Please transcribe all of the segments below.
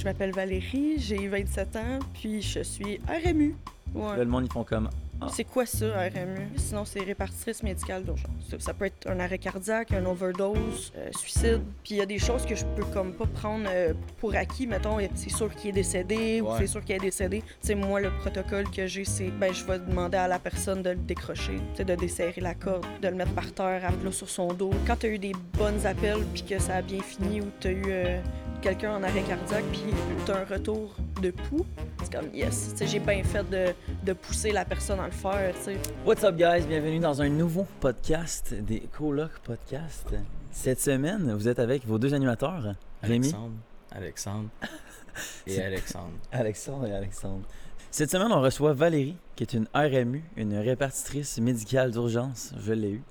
Je m'appelle Valérie, j'ai 27 ans, puis je suis RMU. Ouais. Là, le monde, ils font comme. Ah. C'est quoi ça, RMU? Sinon, c'est répartitrice médicale d'urgence. Ça, peut être un arrêt cardiaque, un overdose, euh, suicide. Puis il y a des choses que je peux comme pas prendre euh, pour acquis. Mettons, c'est sûr qu'il est décédé ou c'est sûr qu'il est décédé. Tu sais, moi, le protocole que j'ai, c'est ben je vais demander à la personne de le décrocher, de desserrer la corde, de le mettre par terre, à plat sur son dos. Quand tu as eu des bonnes appels puis que ça a bien fini ou tu as eu euh, quelqu'un en arrêt cardiaque puis tu as un retour de pouls, c'est comme yes. Tu sais, j'ai bien fait de, de pousser la personne à le faire, tu sais. What's up, guys? Bienvenue dans un nouveau podcast des Coloc Podcast. Cette semaine, vous êtes avec vos deux animateurs, Rémi, Alexandre, Alexandre et Alexandre. Alexandre et Alexandre. Cette semaine, on reçoit Valérie, qui est une RMU, une répartitrice médicale d'urgence. Je l'ai eu.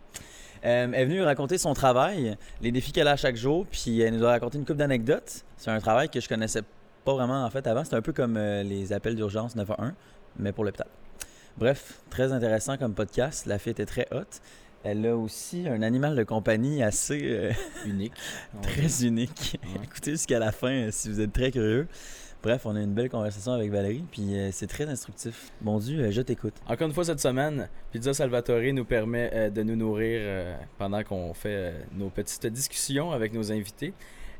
Euh, elle est venue raconter son travail, les défis qu'elle a chaque jour, puis elle nous a raconté une couple d'anecdotes. C'est un travail que je connaissais pas vraiment en fait avant. C'est un peu comme euh, les appels d'urgence 911, mais pour l'hôpital. Bref, très intéressant comme podcast. La fille était très haute. Elle a aussi un animal de compagnie assez euh, Unique. très unique. Ouais. Écoutez jusqu'à la fin si vous êtes très curieux. Bref, on a une belle conversation avec Valérie, puis euh, c'est très instructif. Bon Dieu, euh, je t'écoute. Encore une fois cette semaine, Pizza Salvatore nous permet euh, de nous nourrir pendant qu'on fait nos petites discussions avec nos invités.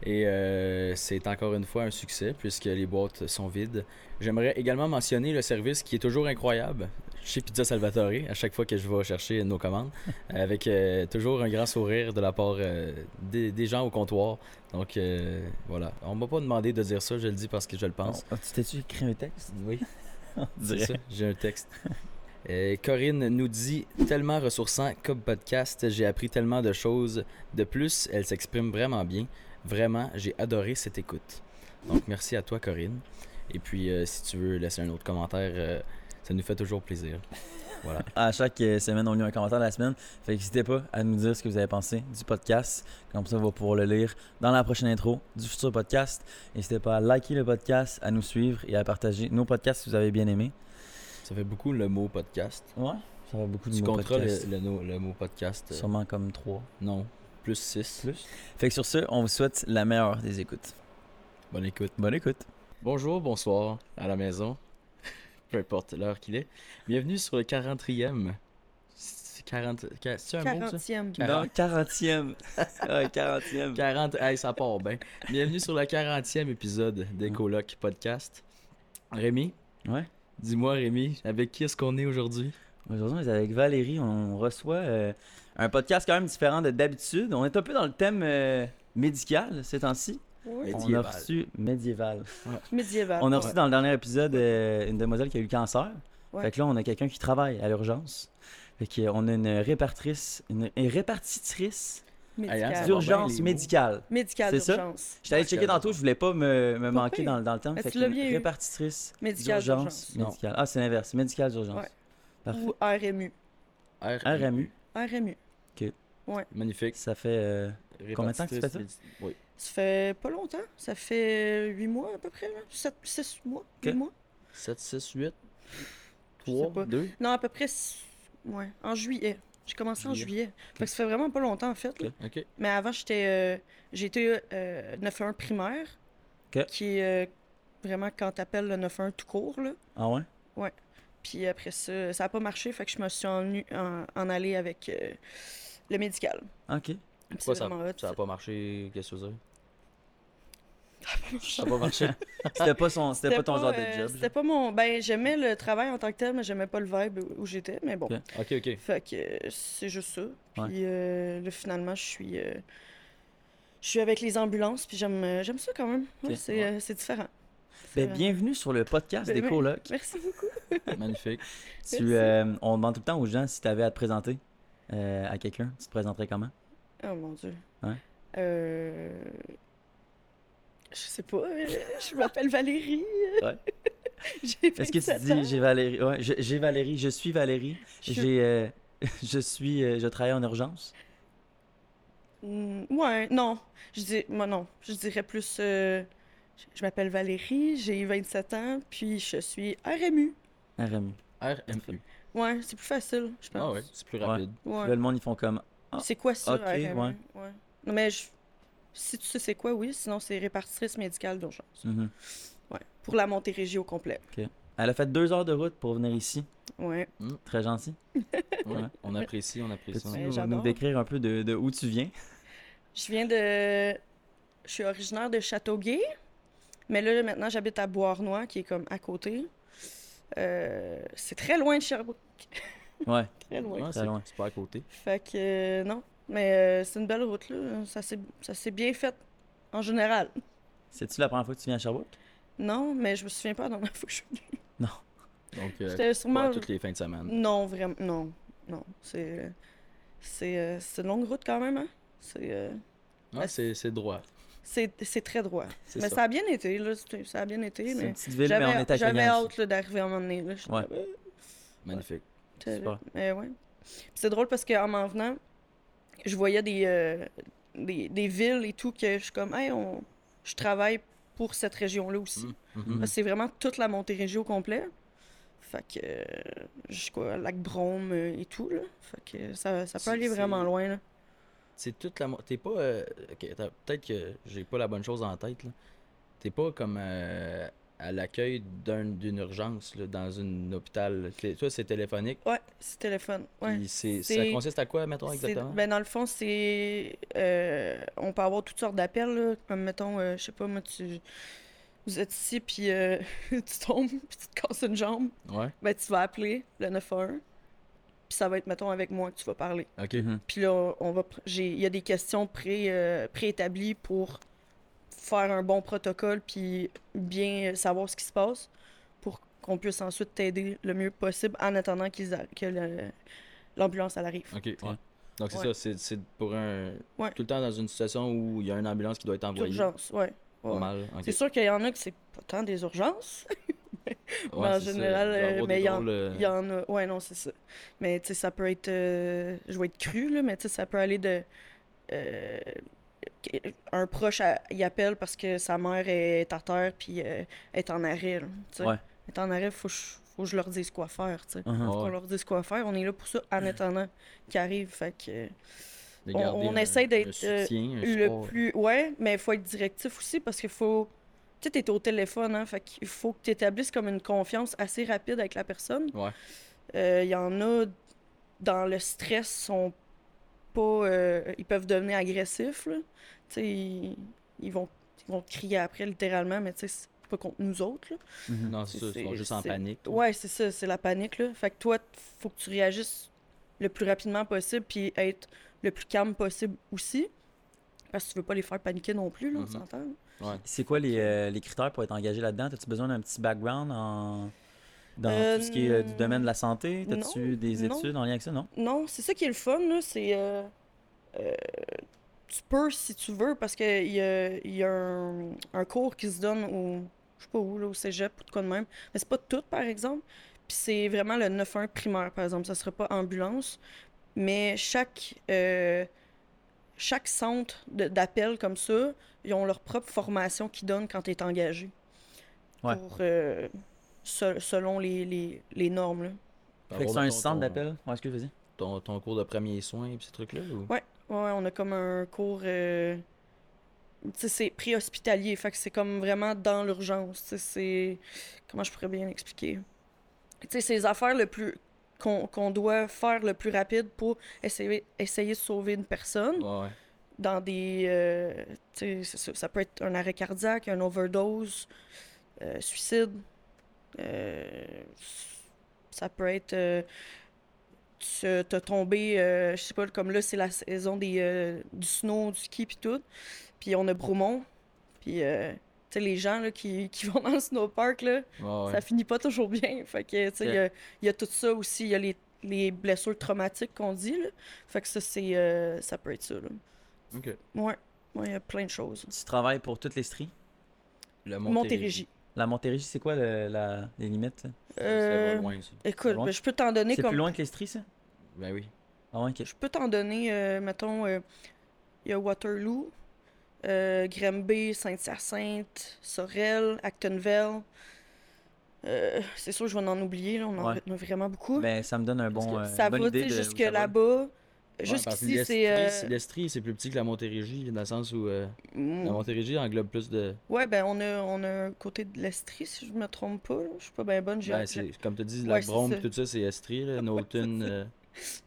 Et euh, c'est encore une fois un succès puisque les boîtes sont vides. J'aimerais également mentionner le service qui est toujours incroyable chez Pizza Salvatore à chaque fois que je vais chercher nos commandes, avec euh, toujours un grand sourire de la part euh, des, des gens au comptoir. Donc voilà, on m'a pas demandé de dire ça, je le dis parce que je le pense. Oh, tu t'es-tu écrit un texte? Oui. J'ai un texte. Corinne nous dit tellement ressourçant comme podcast, j'ai appris tellement de choses. De plus, elle s'exprime vraiment bien. Vraiment, j'ai adoré cette écoute. Donc merci à toi Corinne. Et puis euh, si tu veux laisser un autre commentaire, euh, ça nous fait toujours plaisir. Voilà. À chaque euh, semaine, on lit un commentaire de la semaine. Fait n'hésitez pas à nous dire ce que vous avez pensé du podcast. Comme ça, on va pouvoir le lire dans la prochaine intro du futur podcast. N'hésitez pas à liker le podcast, à nous suivre et à partager nos podcasts si vous avez bien aimé. Ça fait beaucoup le mot podcast. Ouais, ça va beaucoup de Tu mots compteras le, podcast. le, no- le mot podcast Sûrement comme trois. Non, plus 6. Plus. Fait que sur ce, on vous souhaite la meilleure des écoutes. Bonne écoute. Bonne écoute. Bonjour, bonsoir à la maison, peu importe l'heure qu'il est. Bienvenue sur le 40e. C'est 40... ca- C'est un mot, ça? 40e. Quarante. Non, 40e. ouais, 40e. 40... Hey, ça part bien. Bienvenue sur le 40e épisode des Coloc Podcast. Rémi, Ouais. dis-moi Rémi, avec qui est-ce qu'on est aujourd'hui? Aujourd'hui, on est avec Valérie. On reçoit euh, un podcast quand même différent de d'habitude. On est un peu dans le thème euh, médical ces temps-ci. Oui. On a reçu médiéval. Médiéval. On a reçu Ouais. dans le dernier épisode euh, une demoiselle qui a eu le cancer. Ouais. Fait que là, on a quelqu'un qui travaille à l'urgence. Fait que, euh, on a une répartitrice, une, une répartitrice hein, d'urgence médicale. Médical C'est ça? d'urgence. J'étais allé checker tantôt, je voulais pas me, me manquer dans, dans le temps. Fait tu que l'as une bien eu? répartitrice Médical d'urgence médicale. Ah, c'est l'inverse, médicale d'urgence. Ouais. Parfait. Ou RMU. R- RMU, RMU. Magnifique. ça fait. euh, Combien de temps que tu fais ça? Oui. Ça fait pas longtemps. Ça fait 8 mois à peu près. 7, 6 mois. 8 Ok. mois. 7, 6, 8, Je sais 3, pas. 2. Non, à peu près. six- Ouais, en juillet. J'ai commencé en Juillet. Fait que ça fait vraiment pas longtemps en fait. là. Ok. Mais avant, j'étais. euh, j'ai été euh, 9-1 primaire. Ok. Qui est euh, vraiment quand t'appelles le 9-1 tout court. Là. Ah ouais? Puis après ça, ça a pas marché. Fait que je me suis en, en, en allée avec euh, le médical. Ok. Puis Pourquoi ça, vraiment hot, ça a pas marché? Qu'est-ce que tu veux dire? Ça Ça a pas marché. C'était pas, son, c'était pas ton genre euh, de job. C'était pas mon. Ben, j'aimais le travail en tant que tel, mais j'aimais pas le vibe où, j'étais. Mais bon. Ok. ok, ok. Fait que euh, c'est juste ça. Puis Ouais. euh, là, finalement, je suis. euh, je suis avec les ambulances, puis j'aime euh, j'aime ça quand même. Ouais, Ok. c'est Ouais. euh, c'est différent. Ben, bienvenue sur le podcast Ben, des ben, colocs. Merci beaucoup. Magnifique. Tu, Merci. euh, on demande tout le temps aux gens si tu avais à te présenter euh, à quelqu'un. Tu te présenterais comment? Oh mon dieu. Ouais. Euh. Je sais pas. je m'appelle Valérie. Ouais. Est-ce que 27 tu dis j'ai Valérie? Ouais, je- j'ai Valérie, je suis Valérie. Je- J'ai, euh, je suis, euh, je travaille en urgence. Hmm, ouais, non. Je dis, moi non. Je dirais plus. Je- m'appelle Valérie, j'ai 27 ans, puis je suis RMU. RMU. RMU. Ouais, c'est plus facile, je pense. Ah ouais, c'est plus rapide. Ouais. Là, le monde, ils font comme. Ah. C'est quoi ça, Ok, RMU? ouais. Non, mais je. Si tu sais c'est quoi, oui. Sinon, c'est répartitrice médicale d'urgence. Mhm. Ouais. Pour la Montérégie au complet. Elle a fait deux heures de route pour venir ici. Ouais. Très gentil. Ouais, on apprécie, on apprécie. Peux-tu Ouais, nous- décrire un peu de, de où tu viens? Je viens de. Je suis originaire de Châteauguay. Mais là, maintenant, j'habite à Beauharnois, qui est comme à côté. Euh, c'est très loin de Sherbrooke. Ouais, Très loin. Ouais, Très c'est loin. c'est pas à côté. Fait que euh, non. Mais euh, c'est une belle route, là. Ça s'est bien fait en général. c'est-tu la première fois que tu viens à Sherbrooke? Non, mais je me souviens pas la dernière fois que je suis venue. Donc, euh, C'était pas sûrement. toutes les fins de semaine. Non, vraiment. Non. Non. C'est. C'est c'est une longue route quand même, hein. C'est. euh, Ouais, c'est c'est droit. C'est très droit. Mais ça. ça. a bien été, là. Ça a bien été, C'est mais. une petite ville, mais on est J'avais hâte d'arriver à un moment donné. Là. Ouais. là, euh, Magnifique. Super. euh, ouais. C'est drôle parce qu'en m'en venant, je voyais des, euh, des, des villes et tout que je suis comme, hey, on... je travaille pour cette région-là aussi. Parce que C'est vraiment toute la Montérégie au complet. Fait que, euh, jusqu'au lac Brome et tout, là. Fait que ça, ça peut aller vraiment loin, là. C'est toute la. T'es pas. euh, peut-être que j'ai pas la bonne chose en tête, là. T'es pas comme euh, à l'accueil d'un- d'une urgence, là, dans un hôpital. Toi, c'est téléphonique? Ouais, c'est téléphone. Ouais. Ça consiste à quoi, mettons, exactement? Ben, dans le fond, c'est. euh, on peut avoir toutes sortes d'appels, là, comme mettons, euh, je sais pas, moi, tu. Vous êtes ici, puis euh, tu tombes, puis tu te casses une jambe. Ouais. Ben, tu vas appeler le 911, puis ça va être, mettons, avec moi que tu vas parler. Ok. Mhm. Puis là, on va. Il y a des questions pré, euh, préétablies pour faire un bon protocole, puis bien savoir ce qui se passe, pour qu'on puisse ensuite t'aider le mieux possible en attendant qu'ils que l'ambulance arrive. Ok. ouais. Donc c'est Ouais. ça, c'est- c'est pour un. Ouais. Tout le temps dans une situation où il y a une ambulance qui doit être envoyée. Urgence, ouais. Ouais. C'est sûr qu'il y en a que c'est pas tant des urgences. Ouais, en général, y euh, mais il y en- euh, Il y en a. Ouais, non, c'est ça. Mais tu sais, ça peut être. euh, Je vais être cru, là, mais tu sais, ça peut aller de. euh, Un proche, à- il appelle parce que sa mère est à terre puis euh, est en arrêt. là, tu sais. Ouais. Elle est en arrêt, faut, que je- faut que je leur dise quoi faire. tu sais. Ouais. Faut qu'on leur dise quoi faire. On est là pour ça en attendant qu'ils arrivent. Fait que. de on- garder on un- essaie d'être, soutien, le support. plus ouais mais il faut être directif aussi parce qu'il faut tu sais t'es au téléphone hein fait qu'il faut que tu établisses comme une confiance assez rapide avec la personne Ouais. Euh, il y en a dans le stress sont pas euh, ils peuvent devenir agressifs là tu sais ils, ils vont ils vont crier après littéralement mais tu sais c'est pas contre nous autres là. Mhm. Non, c'est ça, ils sont juste en panique. là. Ouais, c'est ça, c'est la panique, là. Fait que toi, faut que tu réagisses le plus rapidement possible, puis être le plus calme possible aussi. Parce que tu veux pas les faire paniquer non plus, là, on Mhm. s'entend. Ouais. C'est quoi les, euh, les critères pour être engagé là-dedans? As-tu besoin d'un petit background en... dans Euh, tout ce qui est euh, du domaine de la santé? As-tu des non. études en lien avec ça? Non? Non, c'est ça qui est le fun, là, c'est... euh, euh, tu peux, si tu veux, parce qu'il y a, il y a un, un cours qui se donne au... Je sais pas où, là, au cégep ou de quoi de même. Mais c'est pas tout, par exemple. Puis c'est vraiment le 9-1 primaire, par exemple. Ça sera pas ambulance. Mais chaque... euh, chaque centre d'appel comme ça, ils ont leur propre formation qu'ils donnent quand tu es engagé. Ouais. Pour, euh, se- selon les, les, les normes, là. Fait que c'est un centre d'appel? Ouais, excuse, vas-y. Ton, ton cours de premiers soins et ces trucs-là? Ou... Ouais. Ouais, on a comme un cours. euh, Tu sais, c'est pré-hospitalier. Fait que c'est comme vraiment dans l'urgence. Tu sais, c'est. Comment je pourrais bien expliquer? Tu sais, c'est les affaires le plus. qu'on qu'on doit faire le plus rapide pour essayer, essayer de sauver une personne Ouais, ouais. Dans des. euh, ça, ça peut être un arrêt cardiaque, un overdose, euh, suicide. euh, ça peut être. tu t'as tombé, je sais pas, comme là, c'est la saison des, du snow, du ski, puis tout. Puis on a Bromont. Puis, euh, tu sais, les gens là, qui, qui vont dans le snowpark, là, ouais. ça finit pas toujours bien. Fait que, tu sais, il y a- il y, a tout ça aussi. Il y a les, les blessures traumatiques qu'on dit, là. Fait que ça, c'est, euh, ça peut être ça, là. Ok. Ouais, ouais, il y a plein de choses. Tu travailles pour toutes les stries? Le Montérégie. La Montérégie, c'est quoi le- la, les limites? Euh, loin, ça. Écoute, loin? ben, je peux t'en donner C'est comme. plus loin que les stries, ça? Ben oui. Ah ouais, ok. Je peux t'en donner, euh, mettons, euh, il y a Waterloo, euh, Granby, Sainte-Hyacinthe, Sorel, Actonville. Euh, c'est sûr, je vais en oublier, là, on en Ouais. a vraiment beaucoup. Ben, ça me donne un bon, euh, ça bonne va, idée tu sais, de jusque là-bas. Ouais, Jusqu'ici, c'est. euh, L'Estrie, c'est plus petit que la Montérégie, dans le sens où euh, mm, la Montérégie englobe plus de. Ouais, ben on a, on a un côté de l'Estrie, si je me trompe pas. Je suis pas bien bonne. Ben, comme tu dis, Ouais, la et tout ça, c'est Estrie, là, euh,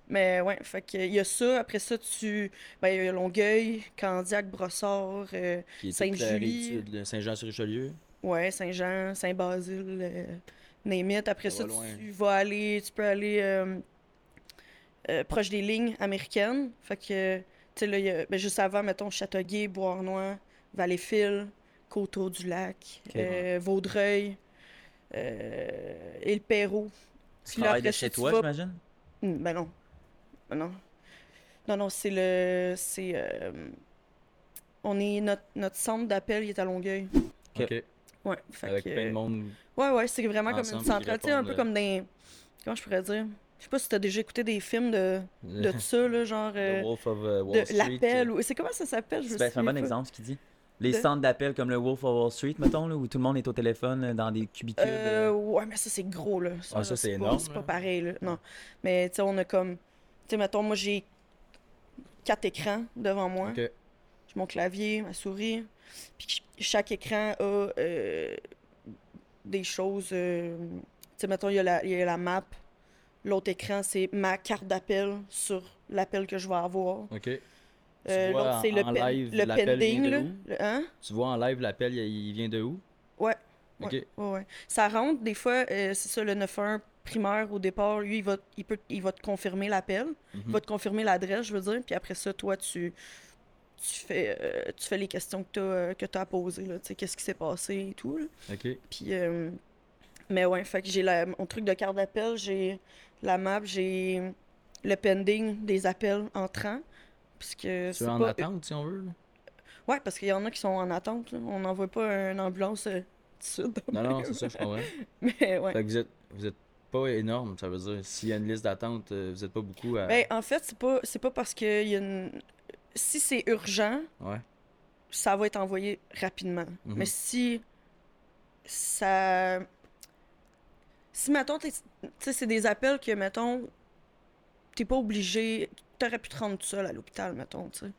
Mais ouais, fait que il y a ça. Après ça, tu. Ben, il y a Longueuil, Candiac, Brossard, là, Saint-Jean-sur-Richelieu. ouais, Saint-Jean, Saint-Basile, euh, name it. Après Ça ça, va loin. tu vas aller. Tu peux aller euh, proche des lignes américaines. Fait que, tu sais, là, y a- ben, juste avant, mettons, Châteauguay, Bois-Arnois, Valleyfield, Coteau-du-Lac, euh, Vaudreuil, euh, et le Pérou. Tu là, travailles de après chez toi, vas- j'imagine? Hmm, Ben non. Ben non. Non, non, c'est le. C'est. euh, On est. Notre, notre centre d'appel, il est à Longueuil. Ok. Ouais. Fait Avec que, plein de monde. Ouais, ouais, c'est vraiment comme une centrale. Tu sais, un peu comme des. Comment je pourrais dire? Je sais pas si t'as déjà écouté des films de, de ça, là, genre. euh, le Wolf of euh, Wall de l'appel. euh, Ou... C'est comment ça s'appelle? Ben, c'est un bon pas. exemple, ce qu'il dit. Les De- centres d'appel comme le Wolf of Wall Street, mettons, là, où tout le monde est au téléphone euh, dans des cubicules. Euh, euh, ouais, mais ça, c'est gros, là. Ah, ça, c'est énorme, C'est pas pareil, là. Non. Mais, tu sais, on a comme. Tu sais, mettons, moi, j'ai quatre écrans devant moi. J'ai mon clavier, ma souris. Puis ch- chaque écran a euh, des choses. euh, tu sais, mettons, il y, y a la map. L'autre écran, c'est ma carte d'appel sur l'appel que je vais avoir. Ok. Euh, L'autre, c'est le, live, le pending. Là. Le- hein? Tu vois en live l'appel, il vient de où? Ouais. Ok. Ouais, ouais. Ça rentre, des fois, euh, c'est ça, le 911 primaire au départ, lui, il va, il peut, il va te confirmer l'appel, Mhm. il va te confirmer l'adresse, je veux dire, puis après ça, toi, tu, tu, fais, euh, tu fais les questions que tu as, là, tu sais, qu'est-ce qui s'est passé et tout, là. Ok. Puis, euh, mais ouais, fait que j'ai mon truc de carte d'appel, j'ai la map, j'ai le pending des appels entrants, puisque Tu c'est es en pas... attente, si on veut? Ouais, parce qu'il y en a qui sont en attente, là. On n'envoie pas une ambulance euh. Non, non, c'est ça, je comprends. Mais ouais. Fait que vous êtes, vous êtes pas énorme, ça veut dire. S'il y a une liste d'attente, euh, vous êtes pas beaucoup à. Ben, en fait, c'est pas, c'est pas parce que y a une... si c'est urgent, Ouais. ça va être envoyé rapidement. Mhm. Mais si ça. Si, mettons, t'es- tu sais, c'est des appels que, mettons, t'es pas obligé. T'aurais pu te rendre tout seul à l'hôpital, mettons, tu sais.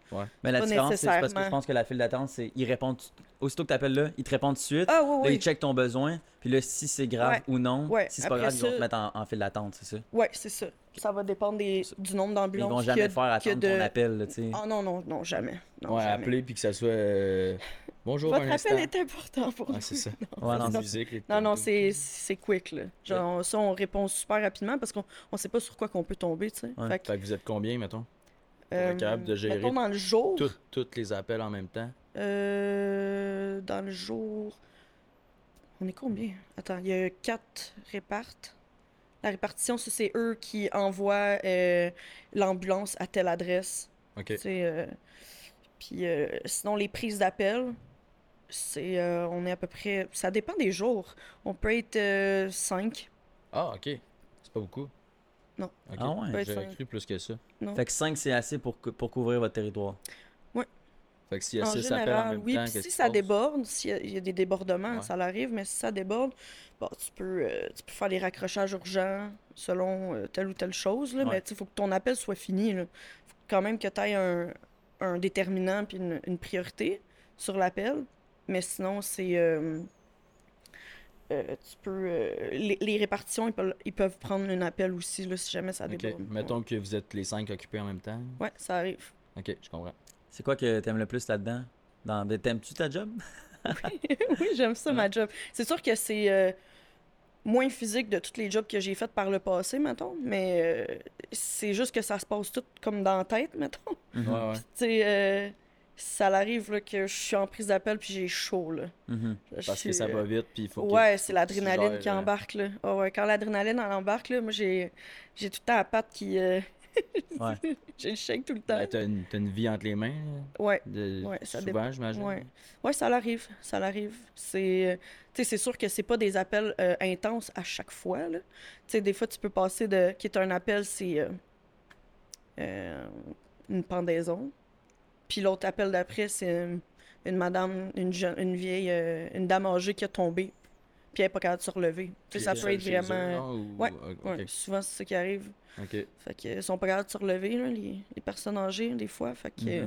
Mais la pas différence, c'est parce que je pense que la file d'attente, c'est ils répondent. Aussitôt que tu appelles là, ils te répondent tout de suite. Ah, oui, Là, oui. ils checkent ton besoin. Puis là, si c'est grave Ouais. ou non, Ouais. si c'est pas grave, ils vont te mettre en, en file d'attente, c'est ça? Ouais, c'est ça. Ça va dépendre des, du nombre Ils d'ambulances. vont y a- jamais te faire a attendre de- ton appel, là, tu sais. Ah non, non, non, jamais. Non, ouais, jamais. appeler puis que ça soit. euh, Bonjour, Votre un appel instant. est important pour nous. c'est ça. Ouais, non, La c'est- musique, les Non, non, c'est c'est quick, là. Genre, ça, on répond super rapidement parce qu'on on sait pas sur quoi qu'on peut tomber, tu sais. Ouais. Fait que, Fait que vous êtes combien, mettons euh, capable de gérer dans le jour, Tout- Tous les appels en même temps? euh, dans le jour, on est combien? Attends, il y a quatre répartes. La répartition, ça, c'est eux qui envoient euh, l'ambulance à telle adresse. Ok. Euh, puis euh, sinon, les prises d'appel, c'est, euh, on est à peu près, ça dépend des jours. On peut être euh, cinq. Ah, ok. C'est pas beaucoup. Non. Ah ouais? J'aurais cru plus que ça. Non. Fait que 5, c'est assez pour, cou- pour couvrir votre territoire. Fait que s'il y a En 6 appels en général, même oui. temps, Puis qu'est-ce si ça déborde, s'il y, y a des débordements, Ouais. ça l'arrive, mais si ça déborde, bon, tu, peux, euh, tu peux faire des raccrochages urgents selon euh, telle ou telle chose, là, Ouais. mais il faut que ton appel soit fini. Il faut quand même que tu aies un, un déterminant puis une, une priorité sur l'appel, mais sinon, c'est... euh, euh, tu peux... euh, les, les répartitions, ils peuvent, ils peuvent prendre un appel aussi, là, si jamais ça Ok. déborde. Mettons que vous êtes les 5 occupés en même temps. Ouais, ça arrive. Ok, je comprends. C'est quoi que t'aimes le plus là-dedans? Dans... T'aimes-tu ta job? oui, j'aime ça, ma job. C'est sûr que c'est euh, moins physique de tous les jobs que j'ai fait par le passé, mettons, mais euh, c'est juste que ça se passe tout comme dans la tête, mettons. Mhm. Ouais, ouais. Tu sais, euh, ça arrive là, que je suis en prise d'appel puis j'ai chaud, là. Mhm. Parce que ça euh, va vite, puis il faut Ouais, c'est l'adrénaline qui euh, embarque, là. Ah ouais, quand l'adrénaline embarque, là, moi, j'ai j'ai tout le temps la patte qui... euh, Ouais. j'ai le shake tout le temps. Ben, T'as une, t'as une vie entre les mains, là, Ouais. de... Ouais, ça souvent, j'imagine. Ouais. Ouais, ça l'arrive, ça l'arrive. C'est, euh, c'est sûr que c'est pas des appels euh, intenses à chaque fois, là. Tu sais, des fois, tu peux passer de, qui est un appel, c'est euh, euh, une pendaison. Puis l'autre appel d'après, c'est une, une madame, une jeune, une vieille, euh, une dame âgée qui a tombé. puis elle n'est pas capable de se relever. Tu sais, ça peut être vraiment. ou- Ouais, Ouais, souvent, c'est ça qui arrive. ok. Fait que, sont pas capables de se relever, là, les, les personnes âgées, des fois. Fait que, Mhm. euh,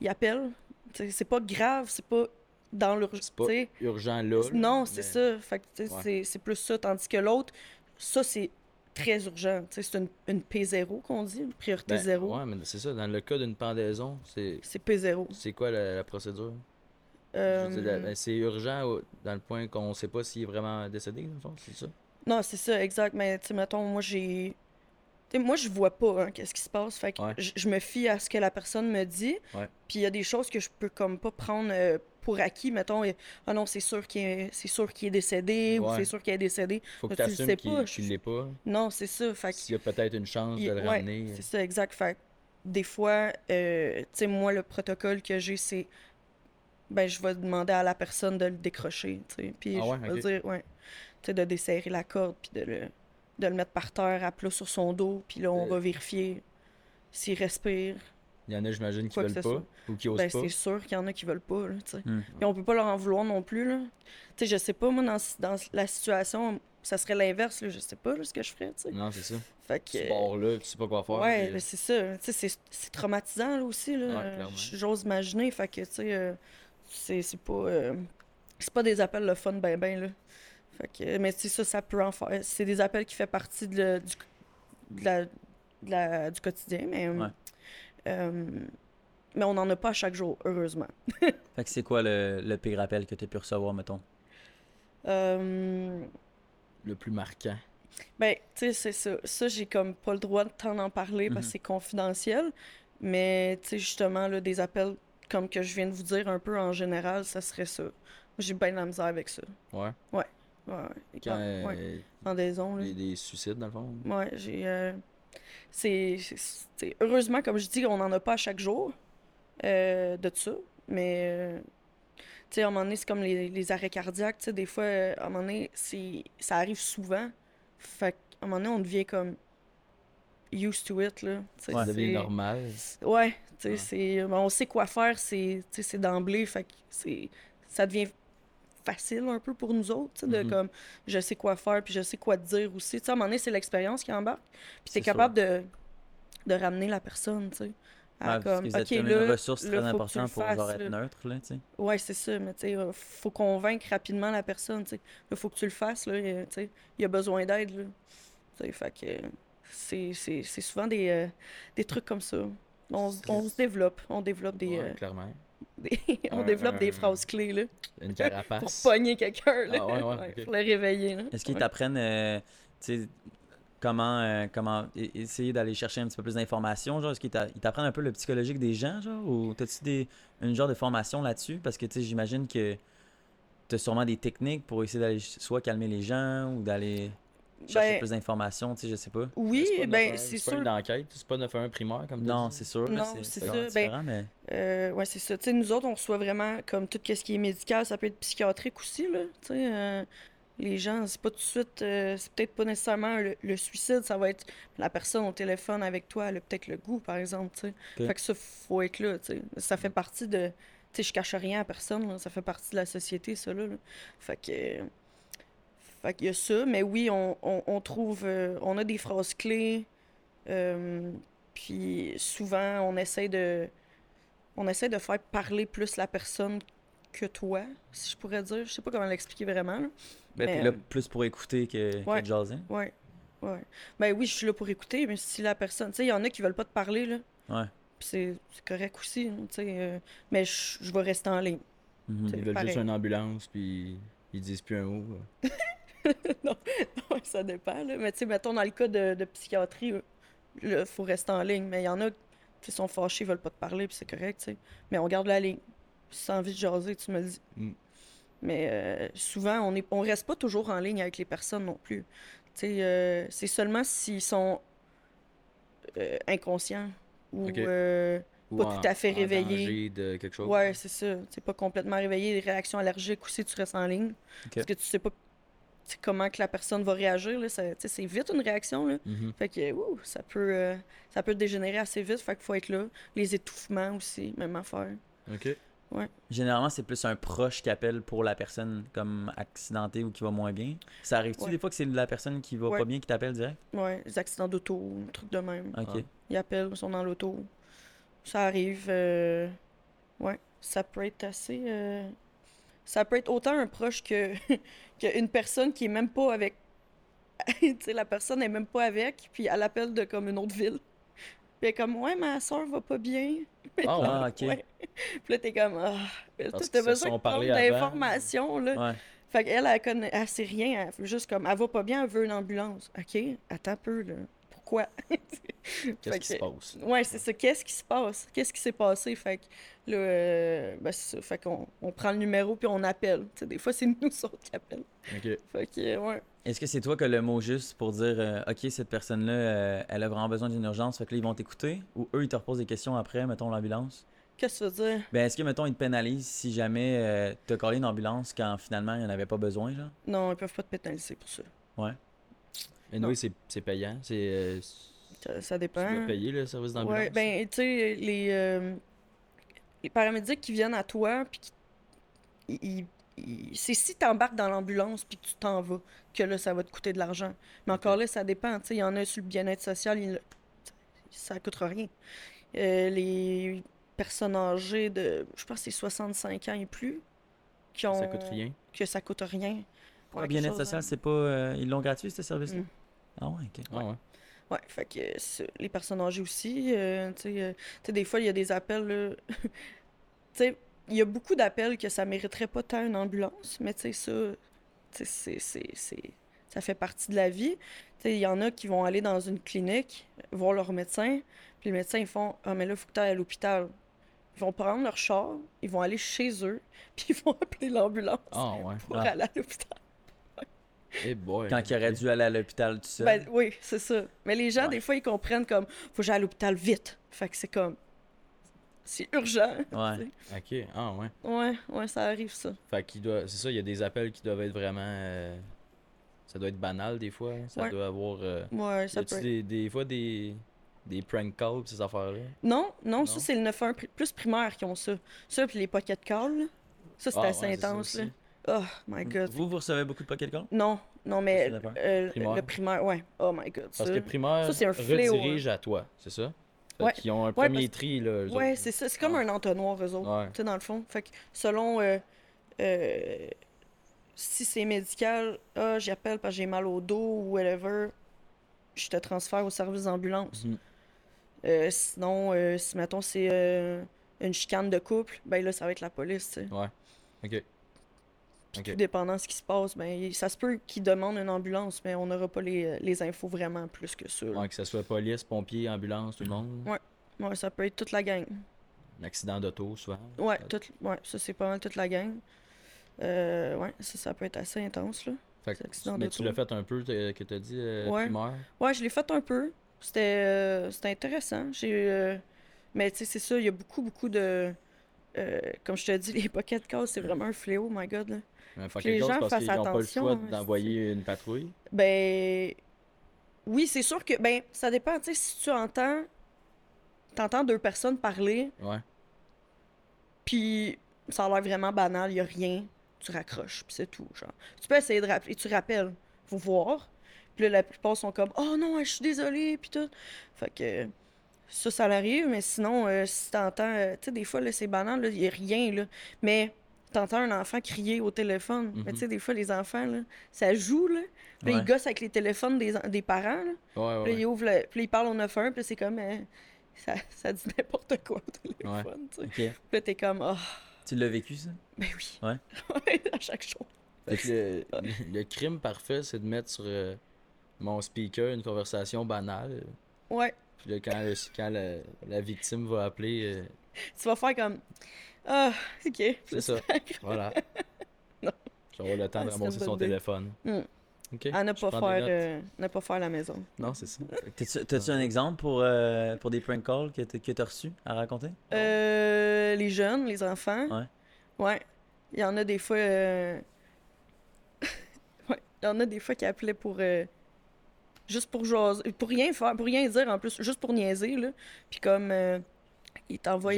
ils appellent. C'est pas grave, c'est pas dans l'urgence. C'est pas urgent là. Non, c'est mais- ça. Fait que, Ouais. c'est- c'est plus ça. Tandis que l'autre, ça, c'est très urgent. C'est une, une P0 qu'on dit, une priorité Ben, zéro. Ouais, mais c'est ça. Dans le cas d'une pendaison, c'est C'est P0. c'est quoi la, la procédure? Euh, ben, c'est urgent dans le point qu'on sait pas s'il est vraiment décédé, dans le fond, c'est ça? Non, c'est ça, exact. Mais, tu sais, mettons, moi, j'ai. Tu moi, je vois pas hein, qu'est-ce qui se passe. Fait que Ouais. je je me fie à ce que la personne me dit. Puis il y a des choses que je peux comme pas prendre euh, pour acquis. Mettons, et- ah non, c'est sûr qu'il est, c'est sûr qu'il est décédé ou c'est sûr qu'il est décédé. Faut que Mais tu tu le sais pas, je- l'est pas. Non, c'est ça. Fait S'il y a peut-être une chance il- de le ramener. c'est ça, exact. Fait que des fois, euh, tu sais, moi, le protocole que j'ai, c'est. Ben, je vais demander à la personne de le décrocher, tu sais. Puis Ah je ouais, vais ok. dire, ouais. Tu sais, de desserrer la corde, puis de le, de le mettre par terre à plat sur son dos, puis là, on Euh. va vérifier s'il respire. Il y en a, j'imagine, qui Quoi veulent pas soit. ou qui osent Ben, pas. c'est sûr qu'il y en a qui veulent pas, là, tu sais. Hmm. Puis on peut pas leur en vouloir non plus, là. Tu sais, je sais pas, moi, dans, dans la situation, ça serait l'inverse. Je sais pas, là, ce que je ferais. Non, c'est ça. Fait que. Tu pars là, tu sais pas quoi faire. Ouais, puis- ben c'est ça. C'est- traumatisant là aussi. Là. Ouais, J'ose imaginer. Fait que, tu sais, euh, c'est c'est pas. euh, c'est pas des appels le fun, ben, ben, là. Fait que, mais tu sais, ça, ça peut en faire. C'est des appels qui font partie de le- du, de la- de la- du quotidien, mais. euh, Ouais. euh, mais on n'en a pas à chaque jour, heureusement. Fait que c'est quoi le, le pire appel que tu as pu recevoir, mettons? Euh, Le plus marquant. Ben, tu sais, c'est ça. Ça, j'ai comme pas le droit de t'en en parler parce que Mhm. c'est confidentiel. Mais, tu sais, justement, là, des appels comme que je viens de vous dire un peu en général, ça serait ça. J'ai bien de la misère avec ça. Ouais. Ouais, ouais. Quand Ah, ouais. euh, Pendaison, là. des, des suicides, dans le fond. Ouais, j'ai. euh, c'est. Heureusement, comme je dis, on n'en a pas à chaque jour euh, de ça. Mais. euh, tu sais, à un moment donné, c'est comme les, les arrêts cardiaques. Tu sais, des fois, euh, à un moment donné, c'est- ça arrive souvent. Fait qu'à un moment donné, on devient comme. used to it, là. Tu sais, Ça devient c'est- normal. Ouais, tu sais, Ouais. c'est. ben, on sait quoi faire, c'est tu sais, c'est d'emblée. Fait que c'est. Ça devient facile un peu pour nous autres, de Mhm. comme. Je sais quoi faire, puis je sais quoi te dire aussi. Tu sais, à un moment donné, c'est l'expérience qui embarque. Puis t'es capable de, de ramener la personne, tu sais. parce comme, que vous êtes ok, comme là, ressource très importante pour genre être neutre, là, tu sais. Ouais, c'est ça, mais tu sais, euh, faut convaincre rapidement la personne, tu sais. Là, faut que tu le fasses, là, euh, tu sais. Il y a besoin d'aide, là. Tu sais, fait que c'est- souvent des, euh, des trucs comme ça. On, se développe, on développe des, Ouais, euh, clairement. des- on Un- développe des phrases clés, là, Une pour pogner quelqu'un, là. Ah, ouais, ouais, ok. pour le réveiller, là. Est-ce qu'ils Ouais. t'apprennent, euh, tu sais, comment, euh, comment essayer d'aller chercher un petit peu plus d'informations, genre, est-ce qu'ils t'a- ils t'apprennent un peu le psychologique des gens, genre, ou t'as-tu des, une genre de formation là-dessus? Parce que, tu sais, j'imagine que t'as sûrement des techniques pour essayer d'aller soit calmer les gens ou d'aller chercher Ben, plus d'informations, tu sais, je sais pas. oui, C'est pas ben, 9-1, c'est pas sûr. une enquête, c'est pas 9-1 primaire comme Non, c'est sûr, Non, c'est c'est c'est ça, ben, mais... Euh, ouais, c'est ça. Tu sais, nous autres, on reçoit vraiment comme tout ce qui est médical, ça peut être psychiatrique aussi, là. Tu sais, euh, les gens, c'est pas tout de suite, euh, c'est peut-être pas nécessairement le, le suicide, ça va être la personne au téléphone avec toi, elle a peut-être le goût, par exemple, tu sais. Fait que ça, faut être là, tu sais. Ça fait partie de. Tu sais, je cache rien à personne, là. ça fait partie de la société, ça, là. là. Fait que. Fait qu'il y a ça, mais oui, on, on, on trouve. euh, on a des phrases clés. euh, puis souvent, on essaie de. On essaie de faire parler plus la personne que toi, si je pourrais dire. Je sais pas comment l'expliquer vraiment. Là. Ben, mais, t'es là euh, plus pour écouter que, ouais. que de jaser. Ouais. Ouais. Ben oui, je suis là pour écouter, mais si la personne. Tu sais, il y en a qui veulent pas te parler, là. Ouais. Puis c'est c'est correct aussi, là, tu sais. euh, mais je je vais rester en ligne. Mhm. Ils veulent pareil. juste une ambulance, puis ils disent plus un mot. ça dépend, là. Mais tu sais, mettons, dans le cas de, de psychiatrie, il faut rester en ligne. Mais il y en a qui sont fâchés, ils veulent pas te parler, puis c'est correct, tu sais. Mais on garde la ligne. Si t'as envie de jaser, tu me le dis. Mm. Mais euh, souvent, on est, on reste pas toujours en ligne avec les personnes non plus. Tu sais, euh, c'est seulement s'ils sont euh, inconscients ou Pas en- tout à fait en réveillé. danger de quelque chose. Ouais, c'est ça. C'est pas complètement réveillé. Les réactions allergiques aussi, tu restes en ligne. Parce que tu sais pas tu comment que la personne va réagir. Là. Ça- c'est vite une réaction. Là. Mhm. Fait que ouh, ça, peut, euh, ça peut dégénérer assez vite. Fait qu'il faut être là. Les étouffements aussi, même affaire. Ok. Ouais. Généralement, c'est plus un proche qui appelle pour la personne comme accidentée ou qui va moins bien. Ça arrive-tu Ouais. des fois que c'est la personne qui va Ouais. pas bien qui t'appelle direct? Ouais, les accidents d'auto, un truc de même. Ok. Ah. Ils appellent, ils sont dans l'auto. Ça arrive. euh, Ouais, ça peut être assez. euh, Ça peut être autant un proche que qu'une personne qui est même pas avec. tu sais, la personne est même pas avec, puis elle appelle de comme une autre ville. Puis elle est comme, ouais, ma soeur va pas bien. Ah ouais. Ah, ok. Ouais. Puis là, t'es comme, ah, Parce t'as besoin d'informations, là. Ouais. Fait qu'elle, elle, connaît, elle sait rien. Elle fait juste comme, elle va pas bien, elle veut une ambulance. OK, attends un peu, là. Pourquoi? Qu'est-ce qui se que- passe? Ouais, c'est ça. Qu'est-ce qui se passe? Qu'est-ce qui s'est passé? Fait que là, euh, ben, c'est ça. Fait qu'on on prend le numéro puis on appelle. Tu sais, des fois, c'est nous autres qui appellent. Ok. Fait que, euh, ouais. Est-ce que c'est toi qui as le mot juste pour dire euh, OK, cette personne-là, euh, elle a vraiment besoin d'une urgence, fait que là, ils vont t'écouter? Ou eux, ils te reposent des questions après, mettons, l'ambulance? Qu'est-ce que tu veux dire? Ben, est-ce que, mettons, ils te pénalisent si jamais euh, t'as collé une ambulance quand finalement il n'y en avait pas besoin, genre? Non, ils peuvent pas te pénaliser pour ça. Mais Non. oui, c'est c'est payant. C'est. euh, Ça, ça tu dépend. dois payer le service d'ambulance. Ouais, ben, tu sais, les, euh, les paramédics qui viennent à toi, puis qui. c'est si tu embarques dans l'ambulance puis que tu t'en vas, que là, ça va te coûter de l'argent. Mais encore là, ça dépend. Tu sais, il y en a sur le bien-être social, il- ça coûte rien. Euh, les personnes âgées de, je pense, que c'est 65 ans et plus, qui ont. Ça coûte rien. Que ça coûte rien. Pour le bien-être social, hein. c'est pas. euh, ils l'ont gratuit, ce service-là? Mm. Ah ouais, ok. Ah ouais. Ouais, fait que euh, les personnes âgées aussi, euh, tu sais, euh, tu sais, des fois, il y a des appels, là. tu sais, il y a beaucoup d'appels que ça mériterait pas tant une ambulance, mais tu sais, ça, tu sais, c'est- c'est- c'est- ça fait partie de la vie. Tu sais, il y en a qui vont aller dans une clinique, voir leur médecin, puis les médecins, ils font « Ah, mais là, il faut que tu ailles à l'hôpital. » Ils vont prendre leur char, ils vont aller chez eux, puis ils vont appeler l'ambulance Ah ouais. pour Ah. aller à l'hôpital. Eh boy. Quand il aurait dû aller à l'hôpital tout seul. Ben oui, c'est ça. Mais les gens, Ouais. des fois, ils comprennent comme faut que j'aille à l'hôpital vite. Fait que c'est comme c'est urgent. ouais. Ok. Ah ouais. Ouais, ouais, ça arrive ça. Fait qu'il doit. C'est ça, il y a des appels qui doivent être vraiment. euh, Ça doit être banal des fois. hein. Ça Ouais. doit avoir. euh, Ouais, ça peut. être- des, des fois des. Des prank calls, ces affaires-là? Non, non, Non? ça c'est le 9-1 pri- plus primaire qui ont ça. Ça puis les pocket calls, là. ça c'est Ah, assez ouais, intense là. Oh my god. Vous, vous recevez beaucoup de pocket calls Non, non mais euh, Primaire. le primaire, ouais. Oh my god. Parce ça. que primaire ça, c'est un fléau, redirige à toi, c'est ça? Ouais. qu'ils ont un Ouais, premier parce- tri, là. eux Ouais, c'est ça. C'est comme Ah. un entonnoir, eux autres. Ouais. Tu sais, dans le fond. Fait que selon euh, euh, si c'est médical, ah, j'appelle parce que j'ai mal au dos ou whatever, je te transfère au service d'ambulance. Mhm. Euh, sinon, euh, si mettons c'est euh, une chicane de couple, ben là, ça va être la police, tu sais. Ouais. Ok. Puis tout dépendant de ce qui se passe, ben ça se peut qu'ils demandent une ambulance, mais on n'aura pas les, les infos vraiment plus que ça. Ouais, que ce soit police, pompiers, ambulance, tout le monde. Ouais. Ouais, ça peut être toute la gang. Un accident d'auto, souvent. Ouais, Ça- ouais, ça c'est pas mal toute la gang. Euh, ouais, ça, ça peut être assez intense, là. Fait que- mais tu l'as fait un peu, t'as- que t'as dit, euh, Ouais. primaire? Ouais, je l'ai fait un peu. C'était euh, c'était intéressant. J'ai euh, Mais tu sais, c'est ça, il y a beaucoup, beaucoup de. euh, comme je te dis, les pocket calls, c'est vraiment un fléau, my god. Là. Fait Que les quelque chose gens parce fassent qu'ils n'ont pas le choix hein, d'envoyer une patrouille? Ben. Oui, c'est sûr que. Ben, ça dépend. Tu sais, si tu entends. T'entends deux personnes parler, Ouais. puis ça a l'air vraiment banal, il y a rien, tu raccroches, puis c'est tout, genre. Tu peux essayer de rappeler, tu rappelles, faut voir. Puis là, la plupart sont comme « Oh non, je suis désolée », puis tout. Fait que ça, ça l'arrive, mais sinon, euh, si t'entends... euh, tu sais, des fois, là, c'est banal, là, il y a rien, là. Mais t'entends un enfant crier au téléphone. Mais Mhm. tu sais, des fois, les enfants, là, ça joue, là. Puis Ouais. ils gossent avec les téléphones des, des parents, là. Ouais, Puis ils ouvrent le... Puis ils parlent au 9-1, puis c'est comme... euh, ça, ça dit n'importe quoi au téléphone, tu sais. Puis là, t'es comme, oh, Tu l'as vécu, ça? Ben oui. Ouais. Ouais, à chaque jour. Fait que le, le crime parfait, c'est de mettre sur euh, mon speaker une conversation banale. Ouais. Puis là, quand, le- quand la, la victime va appeler, euh, Tu vas faire comme, ah, ok. C'est ça. Voilà. Non. J'aurai le temps Ah, de c'est ramasser son idée. téléphone. Hmm. Ok. À ne pas faire, euh, ne pas faire à la maison. Non, c'est ça. T'as-tu un exemple pour, euh, pour des prank calls que t'as reçus à raconter? Euh, les jeunes, les enfants. Ouais. Ouais. Il y en a des fois. euh, ouais. Il y en a des fois qui appelaient pour. euh, Juste pour jaser. Pour rien faire, pour rien dire en plus. Juste pour niaiser, là. Puis comme. Il t'envoie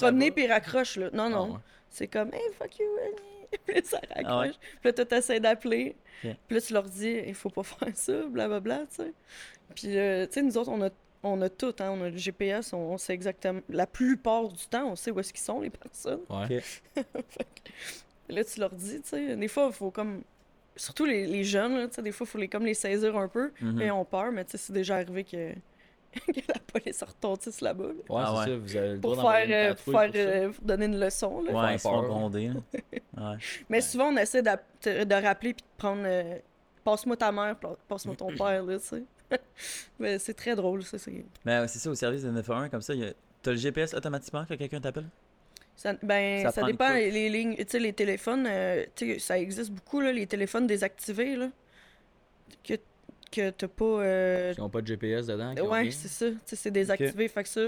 promener puis il raccroche, là. Non, Ah, non. ouais. C'est comme, hey, fuck you, Annie. Puis ça raccroche. Ah ouais? Puis là, toi, t'essaies d'appeler. Puis là, tu leur dis, il faut pas faire ça, blablabla, tu sais. Puis, euh, tu sais, nous autres, on a, on a tout, hein. On a le GPS, on, on sait exactement. La plupart du temps, on sait où est-ce qu'ils sont, les personnes. Ouais. Là, tu leur dis, tu sais, des fois, il faut comme. Surtout les, les jeunes, là, tu sais, des fois, il faut les, comme les saisir un peu. Mhm. Et ils ont peur, mais tu sais, c'est déjà arrivé que, que la police retentisse là-bas. là. Ouais, Ah c'est ouais. ça, vous avez le Pour droit faire, d'envoyer une euh, pour faire pour euh, pour donner une leçon. Là. Ouais, ils se gronder. Mais souvent, on essaie de, de rappeler puis de prendre. euh, passe-moi ta mère, passe-moi ton père, là, tu sais. mais c'est très drôle, ça. c'est- Mais c'est ça, au service de 911, comme ça, y a- t'as le GPS automatiquement quand quelqu'un t'appelle? Ça, ben, Ça dépend. Les, les lignes, tu sais, les téléphones, euh, tu sais, ça existe beaucoup, là, les téléphones désactivés, là. Que, que t'as pas. euh, Ils n'ont pas de GPS dedans. qui ouais, c'est ça. Tu sais, c'est désactivé, fait que ça.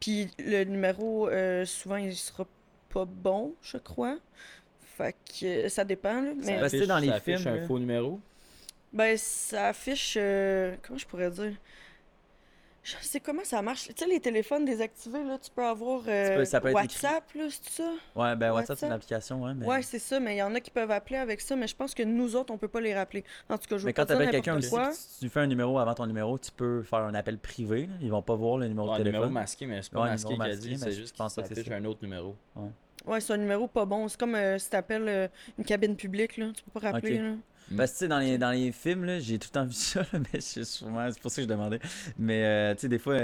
Puis le numéro, euh, souvent, il sera pas bon, je crois. Fait que euh, ça dépend, là. Ça Mais affiche- dans les ça affiche films, un là. faux numéro. ben, ça affiche. euh, comment je pourrais dire? Je sais comment ça marche. Tu sais, les téléphones désactivés, là, tu peux avoir euh, peux- ça peut être écrit. WhatsApp, là, c'est ça? Ouais, ben WhatsApp, c'est une application, ouais. Mais, Ouais, c'est ça, mais il y en a qui peuvent appeler avec ça, mais je pense que nous autres, on peut pas les rappeler. En tout cas, je mais pas quand dire t'appelles quelqu'un aussi, puis tu fais un numéro avant ton numéro, tu peux faire un appel privé. là. Ils vont pas voir le numéro Ouais, de un numéro téléphone. masqué, mais c'est pas Ouais, un masqué numéro qu'il a masqué, dit, mais c'est juste un autre numéro. Ouais, c'est un numéro pas bon. C'est comme euh, si t'appelles euh, une cabine publique, là. Tu peux pas rappeler, là. Parce que, tu sais, dans les, dans les films, là, j'ai tout le temps vu ça, là, mais sûrement- c'est pour ça que je demandais. Mais, euh, tu sais, des fois,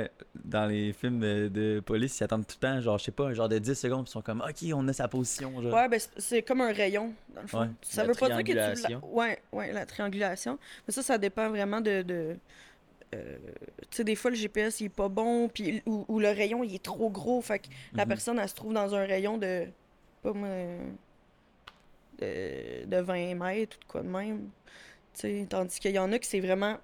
dans les films de, de police, ils attendent tout le temps, genre, je sais pas, genre de 10 secondes, puis ils sont comme, OK, on a sa position, genre. Ouais, ben c'est- comme un rayon, dans le fond. Ouais. Ça veut pas dire que tu... la-. Ouais, ouais, la triangulation. Mais ça, ça dépend vraiment de... de... euh, tu sais, des fois, le GPS, il est pas bon, puis, ou, ou le rayon, il est trop gros, fait que la Mhm. personne, elle se trouve dans un rayon de... Pas moi... De, de 20 mètres ou de quoi de même. Tandis qu'il y en a qui c'est vraiment...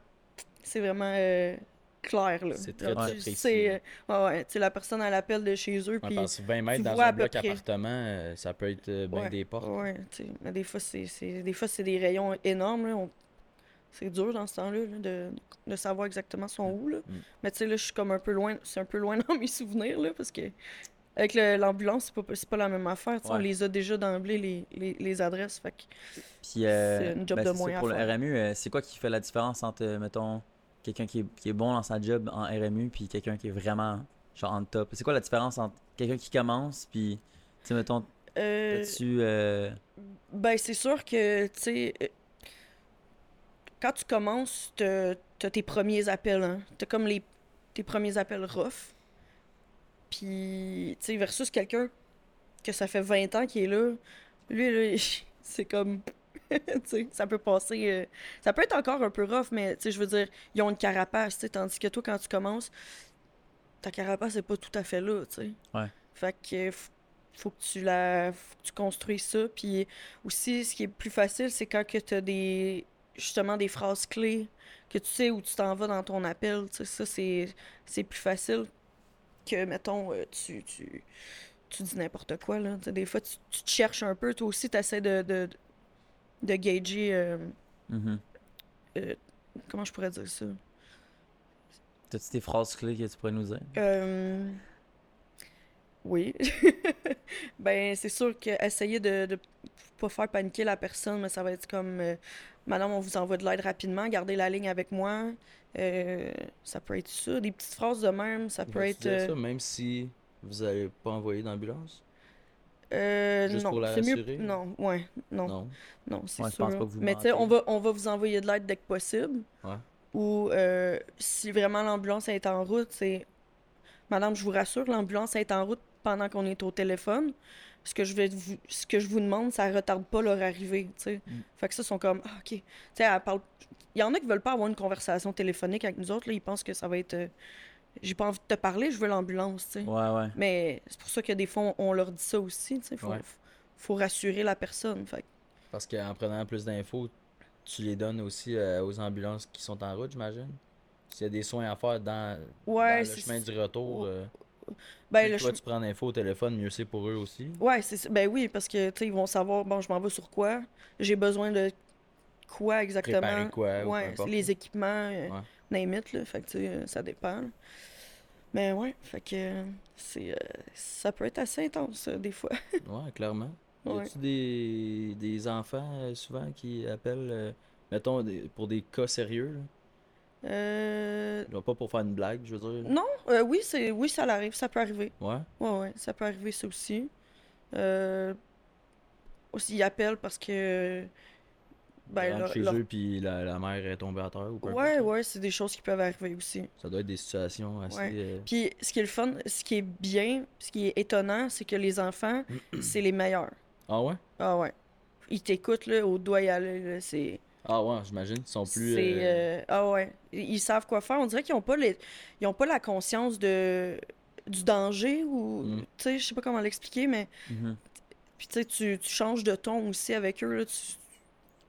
C'est vraiment... euh, clair, là. C'est très, précis. euh, ouais, ouais, tu sais, la personne, elle appelle de chez eux, Ouais, puis... parce que 20 mètres dans à un bloc près. appartement, euh, ça peut être bien Ouais, des portes. Ouais, mais des fois, c'est, des fois, c'est des rayons énormes. On- C'est dur dans ce temps-là là, de... de savoir exactement son où. Là. Mm. Mais tu sais, là, je suis comme un peu loin. C'est un peu loin dans mes souvenirs, là, parce que avec l'ambulance, c'est pas, c'est pas la même affaire. On les a déjà d'emblée, les, les, les adresses. Fait que Puis, euh, C'est une job ben, de moins Pour le. RMU, euh, c'est quoi qui fait la différence entre, euh, mettons, quelqu'un qui est, qui est bon dans sa job en RMU, puis quelqu'un qui est vraiment, genre, en top? C'est quoi la différence entre quelqu'un qui commence, puis, tu mettons, euh, tu euh, Ben, c'est sûr que, tu sais, quand tu commences, t'as t'as tes premiers appels, hein. T'as comme les, tes premiers appels rough. Puis, tu sais, versus quelqu'un que ça fait 20 ans qu'il est là, lui, là, c'est comme. tu sais, ça peut passer. euh, ça peut être encore un peu rough, mais, tu sais, je veux dire, ils ont une carapace, tu sais, tandis que toi, quand tu commences, ta carapace n'est pas tout à fait là, tu sais. Ouais. Fait que. faut que tu la faut que tu construis ça puis aussi ce qui est plus facile c'est quand que tu as des justement des phrases clés que tu sais où tu t'en vas dans ton appel tu sais ça c'est c'est plus facile que mettons euh, tu, tu tu dis n'importe quoi là des fois tu, tu te cherches un peu toi aussi tu essaies de de, de gager euh, mhm. comment je pourrais dire ça? T'as-tu des phrases clés que tu pourrais nous dire? Euh, Oui. ben, c'est sûr que essayer de, de pas faire paniquer la personne, mais ça va être comme euh, Madame, on vous envoie de l'aide rapidement, gardez la ligne avec moi. Euh, ça peut être ça. Des petites phrases de même, ça peut être. euh, ça, même si vous n'allez pas envoyer d'ambulance? euh, Juste non, pour la mieux. Non, ouais, non, non, Non. c'est Ouais, je sûr. pense pas que vous mais tu on va, on va vous envoyer de l'aide dès que possible. Ouais. Ou euh, si vraiment l'ambulance est en route, c'est Madame, je vous rassure, l'ambulance est en route pendant qu'on est au téléphone. Ce que je vais vous, ce que je vous demande, ça retarde pas leur arrivée, tu sais. Mm. Fait que ça, ils sont comme, ah, OK. Tu sais, elle parle... Il y en a qui veulent pas avoir une conversation téléphonique avec nous autres, là. Ils pensent que ça va être... euh, J'ai pas envie de te parler, je veux l'ambulance, tu sais. Ouais, ouais. Mais c'est pour ça que des fois, on, on leur dit ça aussi, tu sais. Faut, Ouais. faut rassurer la personne, fait Parce qu'en prenant plus d'infos, tu les donnes aussi euh, aux ambulances qui sont en route, j'imagine? S'il y a des soins à faire dans, Ouais, dans le chemin du retour, euh, Ben, le toi, tu prends l'info au téléphone, mieux c'est pour eux aussi. Ouais, c'est. Ben oui, parce que, tu ils vont savoir, bon, je m'en vais sur quoi, j'ai besoin de quoi exactement? Préparer quoi, ouais, les équipements, euh, Ouais. name it, là. Fait que, ça dépend. là. Mais ouais, fait que c'est, euh, ça peut être assez intense, euh, des fois. Ouais, clairement. Y Ouais. a-tu des, des enfants souvent qui appellent, mettons, des- pour des cas sérieux? là? Euh, Pas pour faire une blague, je veux dire. non, euh, oui, c'est, oui, ça l'arrive, ça peut arriver. Ouais? Ouais, ouais, ça peut arriver, ça aussi. Euh, aussi, ils appellent parce que. Ben, leur- chez leur- eux, puis la, la mère est tombée à terre ou peu Ouais, ouais, c'est des choses qui peuvent arriver aussi. Ça doit être des situations assez. Ouais. euh, Puis, ce qui est le fun, ce qui est bien, ce qui est étonnant, c'est que les enfants, c'est les meilleurs. Ah ouais? Ah ouais. Ils t'écoutent, là, au doigt y aller, là, c'est... Ah ouais, j'imagine. Ils sont plus. euh, euh, Ah ouais. Ils savent quoi faire. On dirait qu'ils ont pas les... Ils ont pas la conscience de... du danger ou... Mm. Tu sais, je sais pas comment l'expliquer, mais... Mhm. Puis, tu sais, tu tu changes de ton aussi avec eux, là. Tu,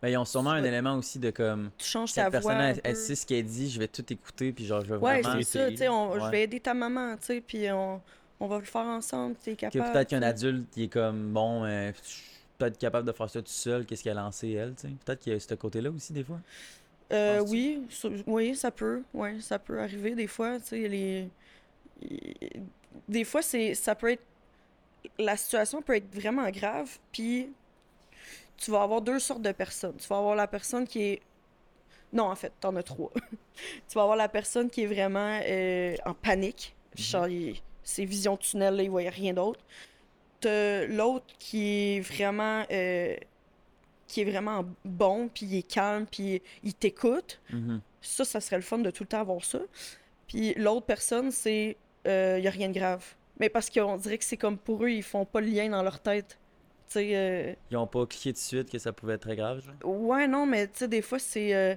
Ben, ils ont sûrement un élément aussi de comme. tu changes ta Cette voix personne, un elle, elle sait ce qu'elle dit, je vais tout écouter, puis genre, je vais Ouais, vraiment. c'est ça, tu sais, on- je Ouais. vais aider ta maman, tu sais, puis on, on va le faire ensemble, t'es Que capable. peut-être qu'un tu adulte, il est comme, bon, euh, je suis peut-être capable de faire ça tout seul, qu'est-ce qu'elle a lancé, elle, tu sais? Peut-être qu'il y a ce côté-là aussi, des fois. Euh, oui, ça- oui, ça peut, ouais, ça peut arriver des fois, tu sais, les... Des fois, c'est, ça peut être... La situation peut être vraiment grave, puis tu vas avoir deux sortes de personnes. Tu vas avoir la personne qui est... Non, en fait, t'en as trois. tu vas avoir la personne qui est vraiment euh, en panique, Mhm. genre, il- ses visions tunnel, là, il voyait rien d'autre. L'autre qui est vraiment... euh, qui est vraiment bon, puis il est calme, puis il t'écoute. Mhm. Ça, ça serait le fun de tout le temps avoir ça. Puis l'autre personne, c'est il y a rien de grave. Mais parce qu'on dirait que c'est comme pour eux, ils font pas le lien dans leur tête. Tu sais, euh, Ils ont pas cliqué tout de suite que ça pouvait être très grave, genre? ouais, non, mais tu sais, des fois, c'est euh,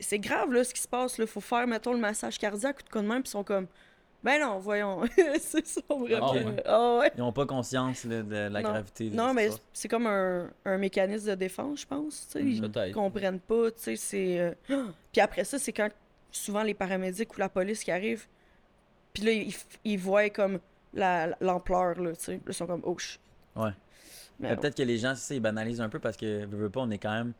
c'est grave, là, ce qui se passe. Là. Faut faire, mettons, le massage cardiaque ou de quoi de même, puis ils sont comme, ben non, voyons. c'est ça, vraiment. Ah. Ah ouais. Ils ont pas conscience là, de la Non. gravité. de Non, mais c'est comme un, un mécanisme de défense, je pense. sais. Mhm. Ils comprennent pas, c'est... euh, Puis après ça, c'est quand souvent les paramédics ou la police qui arrivent, puis là, ils, ils voient comme la- l'ampleur, là. Ils sont comme, oh, shit. Ouais. Mais peut-être que les gens, ça, ils banalisent un peu parce que, veux, veux pas, on est quand même.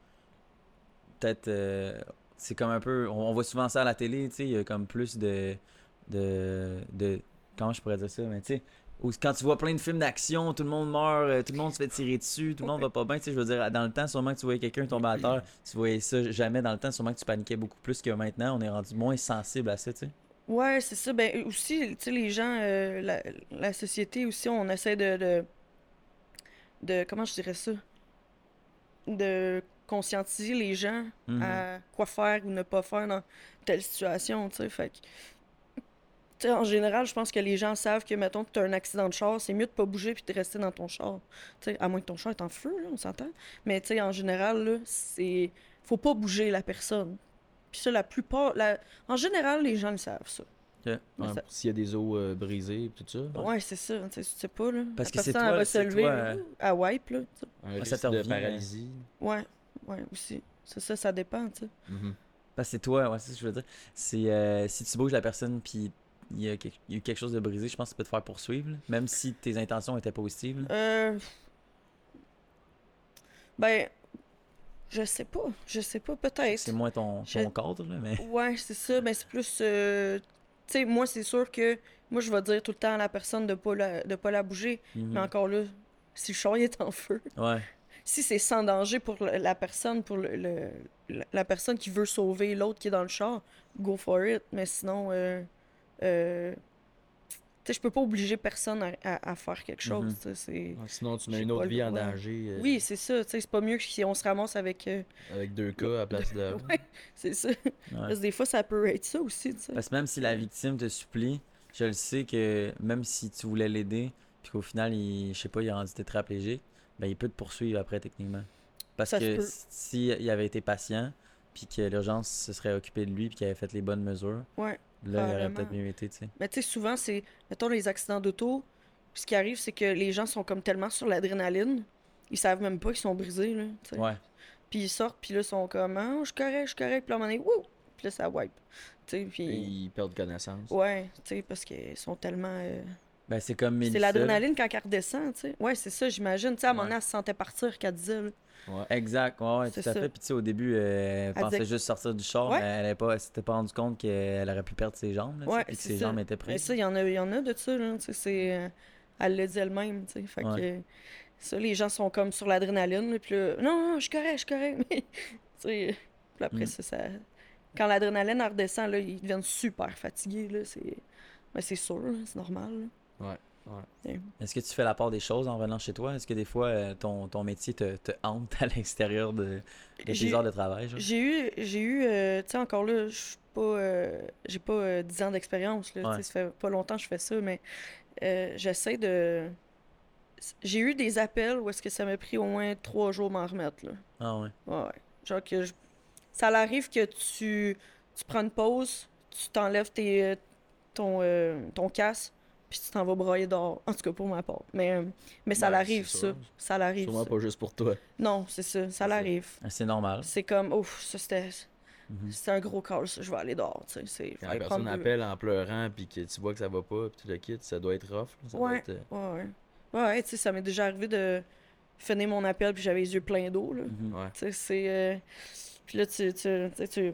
Peut-être. euh, c'est comme un peu. On, on voit souvent ça à la télé, tu sais, il y a comme plus de. De. de comment je pourrais dire ça, mais tu sais. Quand tu vois plein de films d'action, tout le monde meurt, euh, tout le monde se fait tirer dessus, tout le monde va pas bien, tu sais, je veux dire, dans le temps, sûrement que tu voyais quelqu'un tomber à terre, tu voyais ça jamais dans le temps, sûrement que tu paniquais beaucoup plus que maintenant, on est rendu moins sensible à ça, tu sais. Ouais, c'est ça. Ben aussi, tu sais, les gens, euh, la, la société aussi, on essaie de, de, de- comment je dirais ça? De conscientiser les gens à quoi faire ou ne pas faire dans telle situation, tu sais. Fait que, tu sais, en général, je pense que les gens savent que, mettons, que tu as un accident de char, c'est mieux de pas bouger puis de rester dans ton char. Tu sais, à moins que ton char est en feu, là, on s'entend. Mais, tu sais, en général, là, c'est... Faut pas bouger la personne. Puis ça, la plupart... La... En général, les gens le savent, ça. Ouais, ça- S'il y a des os euh, brisés et tout ça. Ouais, c'est ça. Tu sais, pas, là. Parce la que c'est elle va se lever, toi, euh, à wipe, là. Un ça risque te de paralysie. Ouais, ouais, aussi. C'est ça, ça dépend, tu sais. Mhm. Parce que c'est toi, ouais, c'est ce que je veux dire. C'est euh, si tu bouges la personne puis il y, a quelque- il y a eu quelque chose de brisé, je pense que ça peut te faire poursuivre, là. même si tes intentions étaient positives. là. Euh... Ben... Je sais pas. Je sais pas, peut-être. C'est moins ton, Je- ton cadre, là, mais. Ouais, c'est ça. Ben, c'est plus. euh, Tu sais, moi, c'est sûr que. Moi, je vais dire tout le temps à la personne de pas la, de pas la bouger. Mhm. Mais encore là, si le char il est en feu, Ouais. si c'est sans danger pour le- la personne, pour le, le- la- la personne qui veut sauver l'autre qui est dans le char, go for it. Mais sinon, euh, euh, tu sais, je peux pas obliger personne à, à- à faire quelque chose. Mhm. tu sais, c'est... Ouais, Sinon, tu mets une pas autre vie en danger euh, Oui, c'est ça. tu sais, C'est pas mieux que si on se ramasse avec. euh, avec deux cas à la place de. Ouais, c'est ça. ouais. Parce que des fois, ça peut être ça aussi. tu sais. Parce que même si la victime te supplie, je le sais que même si tu voulais l'aider, puis qu'au final, il, je sais pas, il a rendu tétraplégique, ben il peut te poursuivre après techniquement. Parce Ça que s'il avait été patient, puis que l'urgence se serait occupée de lui, puis qu'il avait fait les bonnes mesures, Ouais. là, il aurait peut-être mieux été, tu sais. Mais tu sais, souvent, c'est. Mettons les accidents d'auto. Ce qui arrive, c'est que les gens sont comme tellement sur l'adrénaline. Ils savent même pas qu'ils sont brisés, là. tu sais. Ouais. Puis ils sortent, puis là, ils sont comme, ah, je suis correct, je suis correct. Puis là, à un moment donné, wouh! Puis là, ça wipe. Tu sais, puis. Ils perdent connaissance. Ouais, tu sais, parce qu'ils sont tellement. euh, Ben, c'est comme C'est l'adrénaline quand elle redescend, tu sais. Ouais, c'est ça, j'imagine. Tu sais, à moment Ouais. donné, elle se sentait partir, qu'elle disait, là. Ouais. Exact, ouais, ouais, tout à fait. Puis tu sais, au début, euh, elle, Elle pensait juste sortir du char, Ouais. mais elle pas, elle s'était pas rendu compte qu'elle aurait pu perdre ses jambes, là, Ouais, puis ses ça. jambes étaient Mais prises. ça, il y en a, il y en a de ça, là. Tu sais, c'est... euh, elle l'a dit elle-même, tu sais. Fait que... Ça, les gens sont comme sur l'adrénaline, puis là, non, non, je suis correct, je suis correct. Mais, tu sais, puis après Mm. ça, ça... Quand l'adrénaline redescend, là, ils deviennent super fatigués, là. C'est... Ben, c'est sûr, c'est normal, là. Est-ce que tu fais la part des choses en revenant chez toi? Est-ce que des fois, euh, ton, ton métier te, te hante à l'extérieur de, de tes heures de travail? J'ai eu, j'ai eu, euh, tu sais, encore là, je suis pas, euh, j'ai pas euh, 10 ans d'expérience, là, Ouais. ça fait pas longtemps que je fais ça, mais euh, j'essaie de... J'ai eu des appels où est-ce que ça m'a pris au moins trois jours m'en remettre, là. Ah ouais. Ouais, ouais. Genre que je- ça l'arrive que tu, tu prends une pause, tu t'enlèves tes, ton, euh, ton casque, puis tu t'en vas broyer dehors. En tout cas, pour ma part. Mais, euh, mais ça Ben, l'arrive, c'est ça. Ça l'arrive, Sûrement ça. pas juste pour toi. Non, c'est ça. Ça l'arrive. Ah, C'est normal. C'est comme, ouf, ça c'était... Mhm. C'était un gros call, ça. Je vais aller dehors, tu sais. c'est- Quand la personne appelle en pleurant puis que tu vois que ça va pas puis tu le quittes, ça doit être rough. là. Ça doit Ouais. être, euh, Ouais, ouais. Ouais, ouais, tu sais, ça m'est déjà arrivé de finir mon appel puis j'avais les yeux pleins d'eau, là. Mhm. ouais. Tu sais, c'est... euh, Puis là, tu, tu, tu, sais, tu,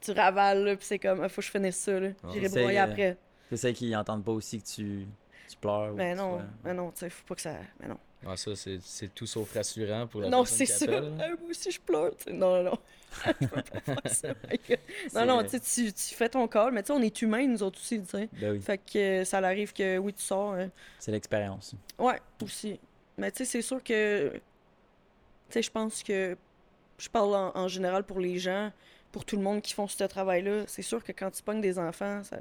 tu ravales, là, puis c'est comme, ah, faut que je finisse ça, là. Ah. J'irai broyer euh, après. C'est ça qu'ils n'entendent pas aussi que tu, tu pleures. ou Mais que tu non, sois- mais non, tu sais, faut pas que ça... Mais non. Ouais, ça, c'est c'est tout sauf rassurant pour la Non, personne c'est ça. Ah, moi aussi, je pleure, tu. Non, non, non. je peux pas faire ça. C'est- non, non, tu sais, tu tu fais ton call, mais tu sais, on est humains, nous autres aussi, tu sais. Ben oui, Fait que euh, ça arrive que, oui, tu sors... euh, c'est l'expérience. Ouais, aussi. Mais tu sais, c'est sûr que. Tu sais, je pense que. Je parle en, en général pour les gens, pour tout le monde qui font ce travail-là. C'est sûr que quand tu pognes des enfants, ça,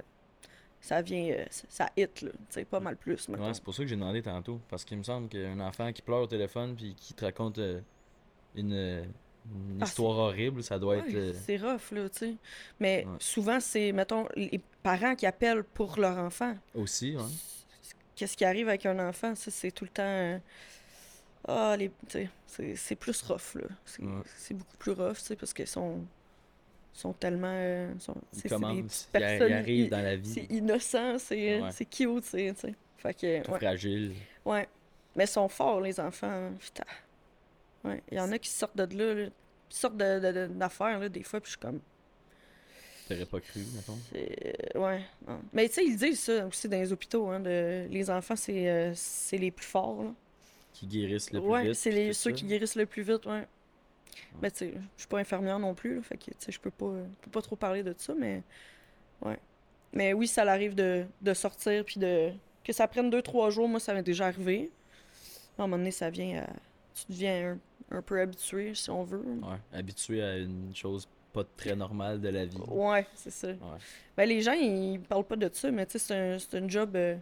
ça vient. euh, ça, hit, là. Tu sais, pas mal plus. Ouais, c'est pour ça que j'ai demandé tantôt. Parce qu'il me semble qu'un enfant qui pleure au téléphone puis qui te raconte euh, une, une Ah, histoire horrible, ça doit être. Ouais, euh, C'est rough, là, tu sais. Mais Ouais. souvent, c'est, mettons, les parents qui appellent pour leur enfant. aussi, ouais. Qu'est-ce qui arrive avec un enfant, ça, c'est tout le temps. euh, Ah, les. Tu sais, c'est, plus rough, là. C'est beaucoup plus rough, tu sais, parce qu'ils sont. Sont tellement. euh, sont- Ils c'est- c'est commencent, ils arrivent dans la C'est vie innocent, c'est, Ouais. c'est cute, c'est, tu sais. Fait que, tout ouais. fragile. ouais. Mais ils sont forts, les enfants. hein, Putain. Ouais. Il y en a qui sortent de là, sortent de, de- de- d'affaires, là, des fois, puis je suis comme. T'aurais pas cru, mettons. C'est- Ouais. non. Mais tu sais, ils disent ça aussi dans les hôpitaux, hein, de... les enfants, c'est, euh, c'est les plus forts, là. Qui guérissent le plus ouais, vite. c'est les, tout ceux ça. qui guérissent le plus vite, ouais. Mais tu sais, je suis pas infirmière non plus, là, fait que tu sais, je peux pas, peux pas trop parler de ça, mais ouais. Mais oui, ça l'arrive de, de sortir puis de que ça prenne deux trois jours, moi ça m'est déjà arrivé. À un moment donné, ça vient à... tu deviens un, un peu habitué si on veut. Ouais, habitué à une chose pas très normale de la vie. Ouais, c'est ça. Ouais. Ben, les gens, ils parlent pas de ça, mais tu sais, c'est un, c'est job. euh,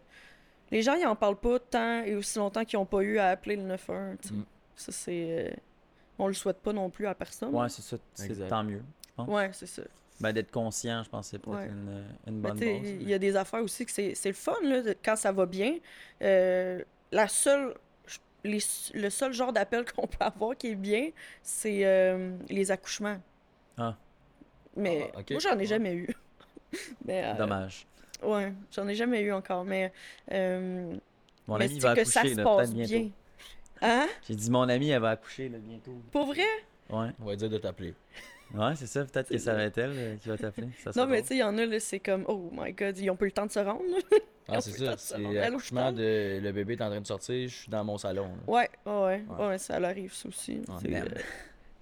Les gens, ils en parlent pas tant et aussi longtemps qu'ils ont pas eu à appeler le 911. tu sais. Mm. Ça, c'est. euh, On le souhaite pas non plus à personne. Ouais, c'est ça. C'est tant mieux. pense. Ouais, c'est ça. Ben, d'être conscient, je pense que c'est peut-être Ouais. une, bonne base. il y a des affaires aussi que c'est c'est le fun, là, de- quand ça va bien. Euh, la seule. les- le seul genre d'appel qu'on peut avoir qui est bien, c'est euh, les accouchements. Ah. Mais Ah, moi, j'en ai Ouais. jamais eu. Mais, euh, Dommage. Ouais, j'en ai jamais eu encore, mais. euh, Mon mais ami c'est va que ça accoucher, se passe bien. Hein? J'ai dit, mon ami, elle va accoucher là, bientôt. Pour vrai? Ouais. On va dire de t'appeler. Ouais, c'est ça. Peut-être que ça va être elle euh, qui va t'appeler. Ça Non, mais tu sais, il y en a, là, c'est comme, oh my god, ils ont pas eu le temps de se rendre. Ah, c'est ça. C'est l'accouchement de le bébé est en train de sortir, je suis dans mon salon. là. Ouais, ouais, ouais, ça arrive, ça aussi. Ah, C'est, merde.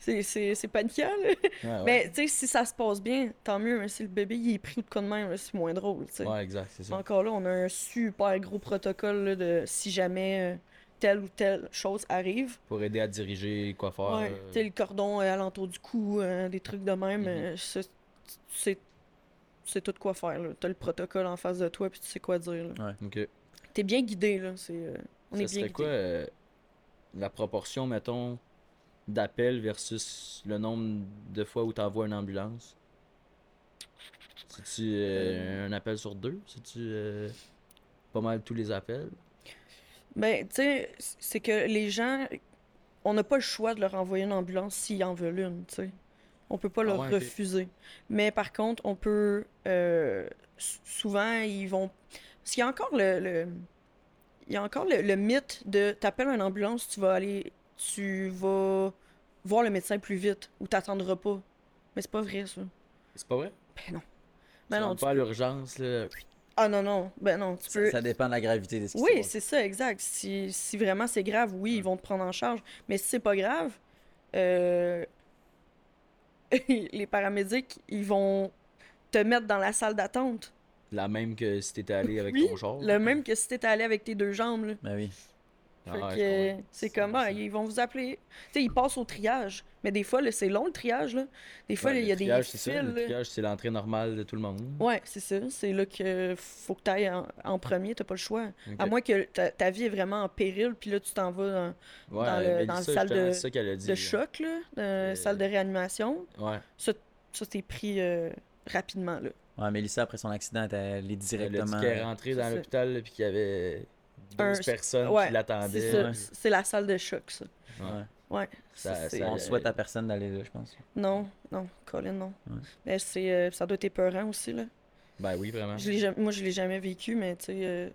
euh, c'est, paniquant, là. Ouais, ouais. Mais, tu sais, si ça se passe bien, tant mieux. mais si le bébé, il est pris ou de quoi de même, c'est moins drôle, tu sais. Ouais, exact, c'est ça. Encore là, on a un super gros protocole là, de si jamais euh, telle ou telle chose arrive. Pour aider à diriger quoi faire. Ouais, euh, tu sais, le cordon euh, alentour du cou, euh, des trucs de même, Mhm. euh, c'est c'est tout quoi faire. là. T'as le protocole en face de toi, puis tu sais quoi dire. là. Ok. T'es bien guidé, là. C'est, euh, on ça est bien guidé. quoi euh, la proportion, mettons, d'appels versus le nombre de fois où tu envoies une ambulance? C'est-tu euh, un appel sur deux? C'est-tu euh, pas mal tous les appels? Ben, tu sais, c'est que les gens, on n'a pas le choix de leur envoyer une ambulance s'ils en veulent une, tu sais. On peut pas Ah leur ouais, refuser. Mais par contre, on peut. euh, souvent, ils vont. Parce qu'il y a encore le. le- il y a encore le, le mythe de t'appelles une ambulance, tu vas aller, tu vas voir le médecin plus vite ou t'attendras pas. Mais c'est pas vrai, ça. C'est pas vrai? Ben non. Ben non, rentres tu pas à l'urgence, là. Ah non, non. Ben non, tu peux. Ça, ça dépend de la gravité de ce qui se Oui, c'est ça, exact. Si, si vraiment c'est grave, oui, ils vont te prendre en charge. Mais si c'est pas grave, euh, les paramédics, ils vont te mettre dans la salle d'attente. La même que si t'étais allé avec Oui, ton char. Le même que si t'étais allé avec tes deux jambes. Là. Ben oui. Ah Fait que, euh, comprends. c'est comme, ah, ils vont vous appeler. Tu sais, ils passent au triage. Mais des fois, là, c'est long le triage. Là. Des fois, il y a des triage, fils. c'est ça. Le triage, c'est l'entrée normale de tout le monde. Ouais, c'est ça. C'est là que faut que tu ailles en, en premier. T'as pas le choix. À moins que ta, ta vie est vraiment en péril, puis là, tu t'en vas dans, Ouais, dans le- le salle de- c'est ça qu'elle a dit. de choc, là, de salle de réanimation. Ouais. Ça, ça t'es pris euh, rapidement, là. Ouais, Mélissa, après son accident, elle est Elle a directement. dit qu'elle est rentrée dans l'hôpital puis qu'il y avait 12 Un- personnes ouais, qui l'attendaient. C'est ça. ouais. C'est la salle de choc, ça. Ouais. Ouais. Ouais. Ça- Ça, c'est- ça- On souhaite à personne d'aller là, je pense. Non, non, Colin, non. Ouais. Mais c'est, euh, ça doit être épeurant aussi, là. Ben oui, vraiment. Je l'ai jamais- moi, je l'ai jamais vécu, mais tu sais... euh,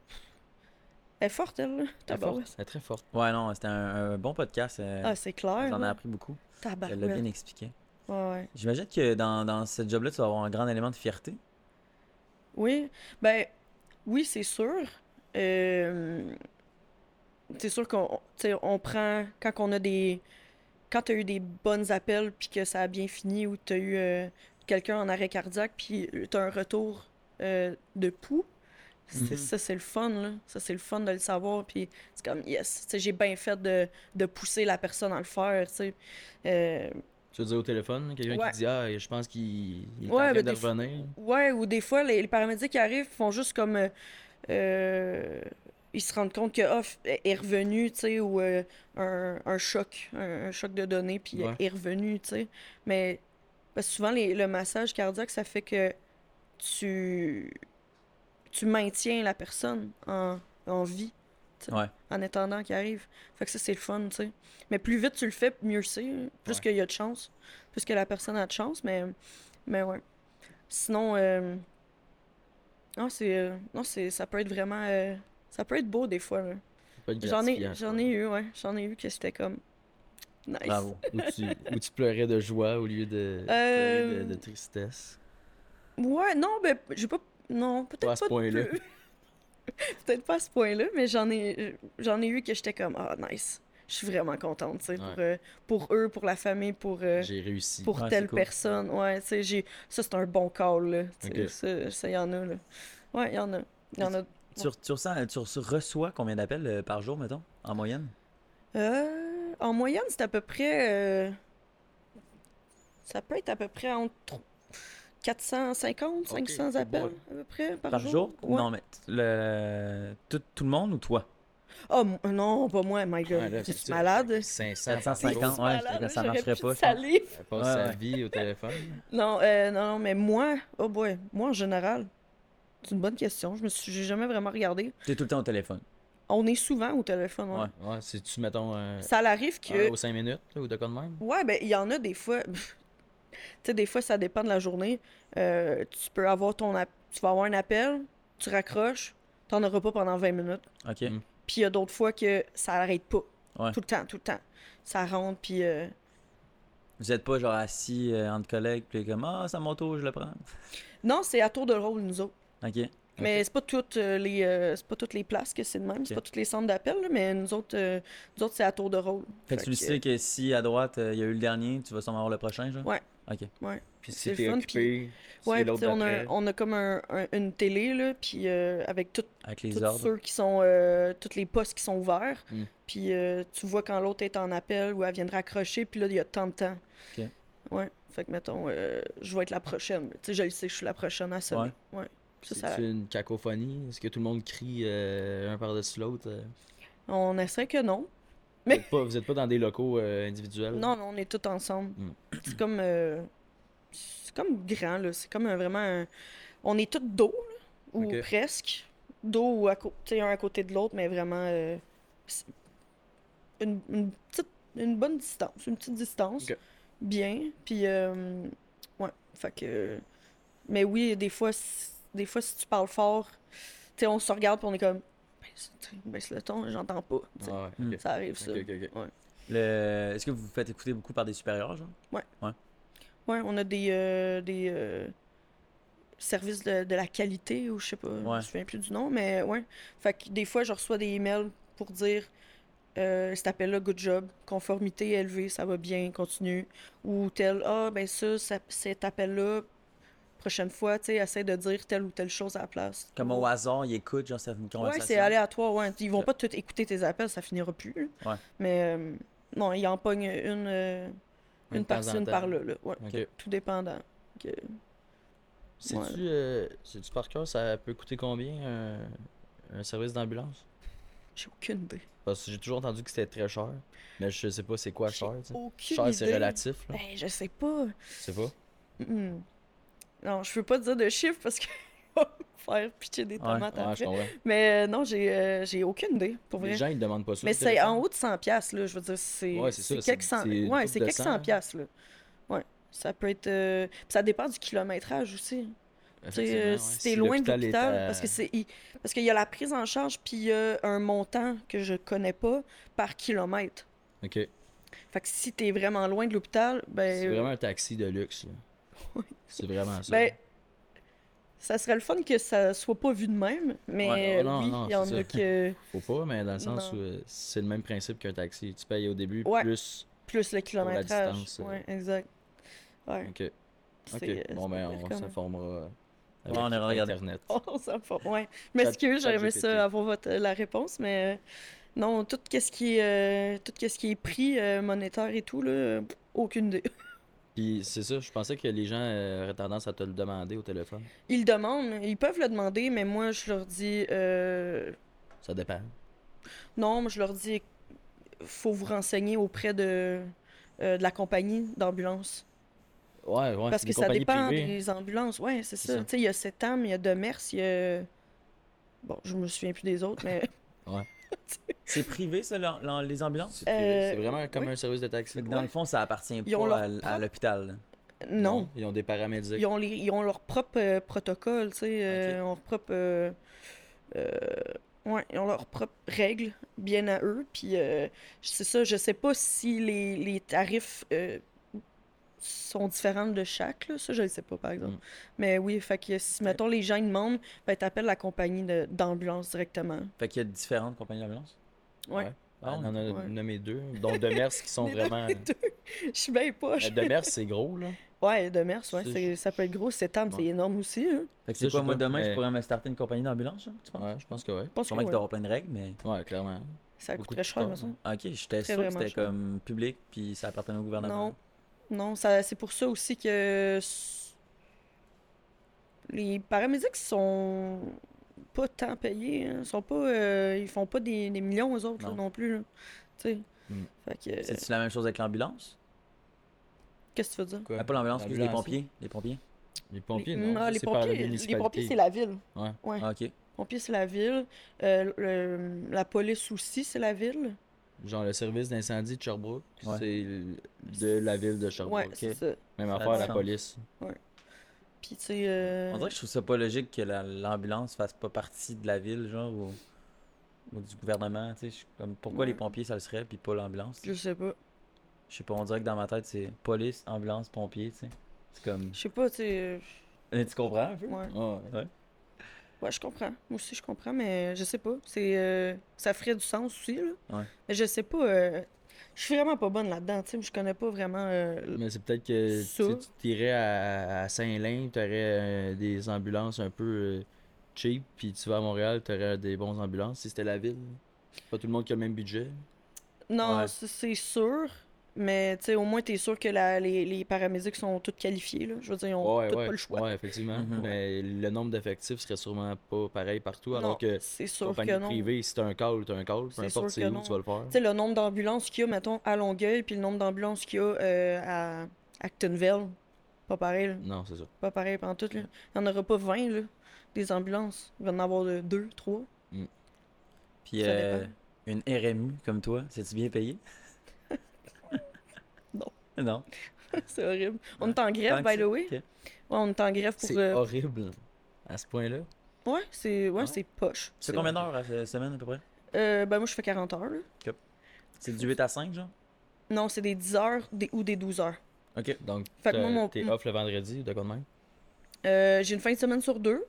Elle est forte, elle, là. Elle forte. Elle est très forte. Ouais, non, c'était un, un bon podcast. euh, Ah, c'est clair, J'en ai appris beaucoup. Elle l'a bien expliqué. Ouais, ouais. J'imagine que dans, dans ce job-là, tu vas avoir un grand élément de fierté. Oui, ben, oui, c'est sûr. Euh, c'est sûr qu'on on prend, quand on a des, quand tu as eu des bonnes appels, puis que ça a bien fini, ou tu as eu euh, quelqu'un en arrêt cardiaque, puis tu as un retour euh, de pouls, Mhm. ça, c'est le fun, là. Ça, c'est le fun de le savoir, puis c'est comme, yes, j'ai bien fait de, de pousser la personne à le faire, tu sais. Euh, Tu veux dire au téléphone, quelqu'un Ouais. qui dit Ah, je pense qu'il il est Ouais, en train ben, de fois- revenir. Ouais, ou des fois, les, les paramédics qui arrivent font juste comme. Euh, ils se rendent compte que ah, f- est revenu, tu sais, ou euh, un, un choc, un, un choc de données, puis Ouais. est revenu, tu sais. Mais parce que souvent, les- le massage cardiaque, ça fait que tu, tu maintiens la personne en, en vie, Ouais. en attendant qu'il arrive. Fait que ça, c'est le fun, tu sais. Mais plus vite tu le fais, mieux c'est. Plus Ouais. qu'il y a de chance. Plus que la personne a de chance, mais, mais ouais. Sinon, euh, non, c'est, euh, non, c'est, ça peut être vraiment, euh, ça peut être beau des fois. J'en ai, j'en ai eu, ouais, j'en ai eu que c'était comme nice. Bravo. Où tu, où tu pleurais de joie au lieu de, Euh, de, de tristesse. Ouais, non, ben, j'ai pas, non, peut-être Pas à ce point-là. peut-être pas à ce point-là, mais j'en ai, j'en ai eu que j'étais comme, ah, nice. Je suis vraiment contente, tu sais, pour, euh, pour eux, pour la famille, pour. euh, J'ai réussi. pour Ouais, telle cool. personne. Ouais, tu sais, j'ai... ça, c'est un bon call, là. Tu sais, Ok. Ça, ça, y en a, là. Ouais, y en a. Y en a. Tu, tu ressens- tu re- reçois combien d'appels euh, par jour, mettons, en moyenne? Euh, en moyenne, c'est à peu près... euh, Ça peut être à peu près entre 450, 500 c'est appels, bon. à peu près, par, Par jour? Ouais. Non, mais le... tout, tout le monde ou toi? Oh, non, pas moi, my God. Ouais, là, tu ça. malade? 500 par 450, jour. ouais, Malade, je- ça marcherait pas, salive. Elle passe Ouais, sa vie au téléphone. Non, euh, non, non, mais moi, oh boy, moi en général, c'est une bonne question. Je me suis, jamais vraiment regardé. Tu es tout le temps au téléphone. On est souvent au téléphone, ouais. Ouais. Ouais, si tu, mettons, euh, Ça arrive que. un aux 5 minutes, là, ou de quoi de même? Ouais, ben, il y en a des fois. Tu sais, des fois, ça dépend de la journée. Euh, tu peux avoir ton. app- Tu vas avoir un appel, tu raccroches, t'en auras pas pendant 20 minutes. OK? Mm. Puis il y a d'autres fois que ça arrête pas. Ouais. Tout le temps, tout le temps. Ça rentre, puis. euh, Vous êtes pas genre assis euh, entre collègues, puis comme Ah, c'est à mon tour, je le prends. Non, c'est à tour de rôle, nous autres. OK? Mais c'est pas toutes euh, les euh, c'est pas toutes les places que c'est de même, c'est Ok. pas tous les centres d'appel, mais nous autres, euh, nous autres c'est à tour de rôle. Fait que tu le sais que si à droite, euh, il y a eu le dernier, tu vas sûrement avoir le prochain, genre? Ouais. OK. Puis C'est si t'es occupé, Ouais, puis l'autre on a, on a comme un, un- une télé, là, puis euh, avec tout, Avec les tous ceux qui sont, euh, tous les postes qui sont ouverts. Mm. Puis euh, tu vois quand l'autre est en appel ou elle vient de raccrocher, puis là, il y a tant de temps. Ok. Ouais. Fait que, mettons, euh, je vais être la prochaine. Tu sais, je le sais, je suis la prochaine à sonner. Ouais. Ça, ça- C'est une cacophonie? Est-ce que tout le monde crie euh, un par-dessus l'autre? euh? On essaie que non. Vous êtes pas, vous êtes pas dans des locaux euh, individuels? Non, non, on est tous ensemble. Mm. C'est comme. euh, c'est comme grand, là. C'est comme un- vraiment. un- On est tous dos, là, ou presque. Dos ou à cô- tu sais, un à côté de l'autre, mais vraiment. euh, une, une petite. Une bonne distance. Une petite distance. Bien. Puis. euh, ouais. Fait que. Mais oui, des fois, si- des fois, si tu parles fort, tu sais, on se regarde puis on est comme. Baisse, le ton, j'entends pas. Ah Hmm. ouais. Ça arrive, ça. Ok, ok, ok. Le... Est-ce que vous vous faites écouter beaucoup par des supérieurs, genre? Ouais, on a des, euh, des euh, services de, de la qualité, ou je sais pas, je Ouais. me souviens plus du nom, mais ouais. Fait que des fois, je reçois des emails pour dire euh, cet appel-là, good job, conformité élevée, ça va bien, continue. Ou tel, ah, ben ça, ça- cet appel-là, prochaine fois, tu sais, essaie de dire telle ou telle chose à la place. Comme au hasard, ils écoutent, genre, certaines Ouais, conversations. c'est aléatoire, ouais. Ils vont pas tout écouter tes appels, ça finira plus. là. Ouais. Mais euh, non, ils en pognent une, euh, Une une une temps. par-là. là. Ouais. Tout dépendant. Que- Sais-tu Ouais. euh, par cœur, ça peut coûter combien un, un service d'ambulance? J'ai aucune idée. Parce que j'ai toujours entendu que c'était très cher. Mais je sais pas c'est quoi cher. Aucune Cher, idée. c'est relatif, là. Ben, je sais pas. Je sais pas? Mm. Non, je veux pas dire de chiffres parce que faire pitcher des tomates Ouais, après. Mais euh, non, j'ai euh, aucune idée, pour vrai. Les gens, ils demandent pas ça. Mais c'est en haut de 100 piastres, là. Je veux dire, c'est Ouais, c'est ça, c'est c'est- quelques cent... c'est une Ouais, coupe c'est quelques cent, cent là. Ouais. Ça peut être... euh, ça dépend du kilométrage aussi. Euh, ouais. si t'es Si loin de l'hôpital à- parce que c'est parce qu'il y a la prise en charge puis il y a un montant que je connais pas par kilomètre. Ok. Fait que si t'es vraiment loin de l'hôpital, ben C'est vraiment un taxi de luxe, là. C'est vraiment ça. ben ça serait le fun que ça soit pas vu de même, mais Ouais, non, oui, non, il y en c'est a ça. que Faut pas, mais dans le sens Non. où euh, c'est le même principe qu'un taxi. Tu payes au début Ouais. plus. plus le kilométrage. distance, euh. Ouais, exact. Ouais. Ok. Ok. c'est- Bon, ben, on s'informera. euh, Ouais, on ira regarder. Internet. Oh, ça me fait... Ouais. J'aurais aimé ChatGPT. ça avoir votre, la réponse, mais euh, non, tout ce qui est, euh, tout ce qui est prix euh, monétaire et tout, là, euh, aucune idée. Puis c'est ça, je pensais que les gens euh, auraient tendance à te le demander au téléphone. Ils le demandent, ils peuvent le demander, mais moi, je leur dis, euh, Ça dépend. non, moi, je leur dis, faut vous renseigner auprès de, euh, de la compagnie d'ambulance. Ouais, ouais. Parce que ça dépend privées. des ambulances. Ouais, c'est ça. Tu sais, il y a Setam, il y a Demers, il y a. Bon, je me souviens plus des autres, mais. C'est privé, ça, les ambulances? C'est. Euh, vraiment comme oui. un service de taxi. Dans le fond, ça appartient pas leur à, l'hôpital. non. Ils ont des paramédics. Ils ont, les, ils ont leur propre euh, protocole, tu sais, euh, ils ont leur propre... euh, euh, ouais, ils ont leurs propres règles, bien à eux, puis euh, c'est ça, je sais pas si les, les tarifs euh, sont différents de chaque, là, ça je le sais pas, par exemple. Mm. Mais oui, fait que si, mettons, les gens demandent, ben t'appelles la compagnie de- d'ambulance directement. Fait qu'il y a différentes compagnies d'ambulance? Ouais. Ouais. Ah, on en a ouais. nommé deux, dont Demers qui sont vraiment. deux- Je suis bien poche. Euh, Demers, c'est gros, là. Ouais, Demers, ouais, C'est- c'est- ça peut être gros, c'est c'est Ouais. énorme aussi, hein. Fait que c'est quoi, moi, pas, demain, je pourrais me starter une compagnie d'ambulance, là, tu penses? Ouais, je pense que ouais. Je pense que Sûrement qu'il doit avoir plein de règles, mais... Ouais, clairement. ça coûterait de cher, ça. Ah, Ok, j'étais Très sûr que c'était comme public, puis ça appartenait au gouvernement. Non. Non, ça, c'est pour ça aussi que les paramédics sont pas tant payés. hein. Ils sont pas, euh, ils font pas des, des millions aux autres là, Non. non plus. là. Tu sais. Mm. Fait que, C'est-tu la même chose avec l'ambulance? qu'est-ce que tu veux dire? Quoi? Ah, pas l'ambulance, les L'ambulance, pompiers? Les pompiers? Les pompiers, Les- non. non, les c'est pompiers, les municipalité. pompiers, c'est la ville. Ouais. Ouais. Ah, ok. Pompiers, c'est la ville. Euh, le- la police aussi, c'est la ville. Genre le service d'incendie de Sherbrooke, Ouais. c'est de la ville de Sherbrooke. Ouais, c'est ça. Même affaire du la police. Puis tu sais. euh, On dirait que je trouve ça pas logique que la- l'ambulance fasse pas partie de la ville, genre, ou, ou du gouvernement, tu sais. Comme, pourquoi Ouais. les pompiers, ça le serait, puis pas l'ambulance? Je sais pas. Je sais pas, on dirait que dans ma tête, c'est police, ambulance, pompier, tu sais. C'est comme... Je sais pas, tu sais. euh, Eh, Tu comprends un peu? Ouais. Ouais. Ouais, je comprends. Moi aussi, je comprends, mais je sais pas. C'est, euh, ça ferait du sens aussi, là. Ouais. Mais je sais pas. euh, je suis vraiment pas bonne là-dedans, tu sais. Je connais pas vraiment. euh, Mais c'est peut-être que Ça. tu sais, tu irais à, à Saint-Lin, tu aurais des ambulances un peu euh, cheap, puis tu vas à Montréal, tu aurais des bons ambulances si c'était la ville. Pas tout le monde qui a le même budget. Non, Ouais. c'est sûr. Mais tu sais, au moins, t'es sûr que la- les, les paramédics sont tous qualifiés, là. Je veux dire, ils ont Ouais, ouais, pas le choix. ouais, effectivement. Mhm. Mais le nombre d'effectifs serait sûrement pas pareil partout, alors non, que c'est sûr compagnie que non. privée, si t'as un call, t'as un call, peu C'est importe c'est où non. tu vas le faire. Tu sais, le nombre d'ambulances qu'il y a, mettons, à Longueuil, puis le nombre d'ambulances qu'il y a euh, à Actonville. Pas pareil, là. Non, c'est ça. Pas pareil pendant tout, là. Il n'y en aura pas 20, là, des ambulances. Il va en avoir de 2, 3. Puis Ça euh, une RMU comme toi, c'est-tu bien payé? Non. C'est horrible. On est en grève, by the way. Ouais, on est en grève pour. C'est euh, horrible à ce point-là. Ouais, c'est ouais, Ouais. c'est poche. C'est combien d'heures à la semaine à peu près? Euh, ben moi, je fais 40 heures. là. C'est du 8 à 5, genre? Non, c'est des 10 heures des, ou des 12 heures. Ok. Donc, Fait que moi, mon- t'es off le vendredi, de quoi de même? Euh, j'ai une fin de semaine sur deux.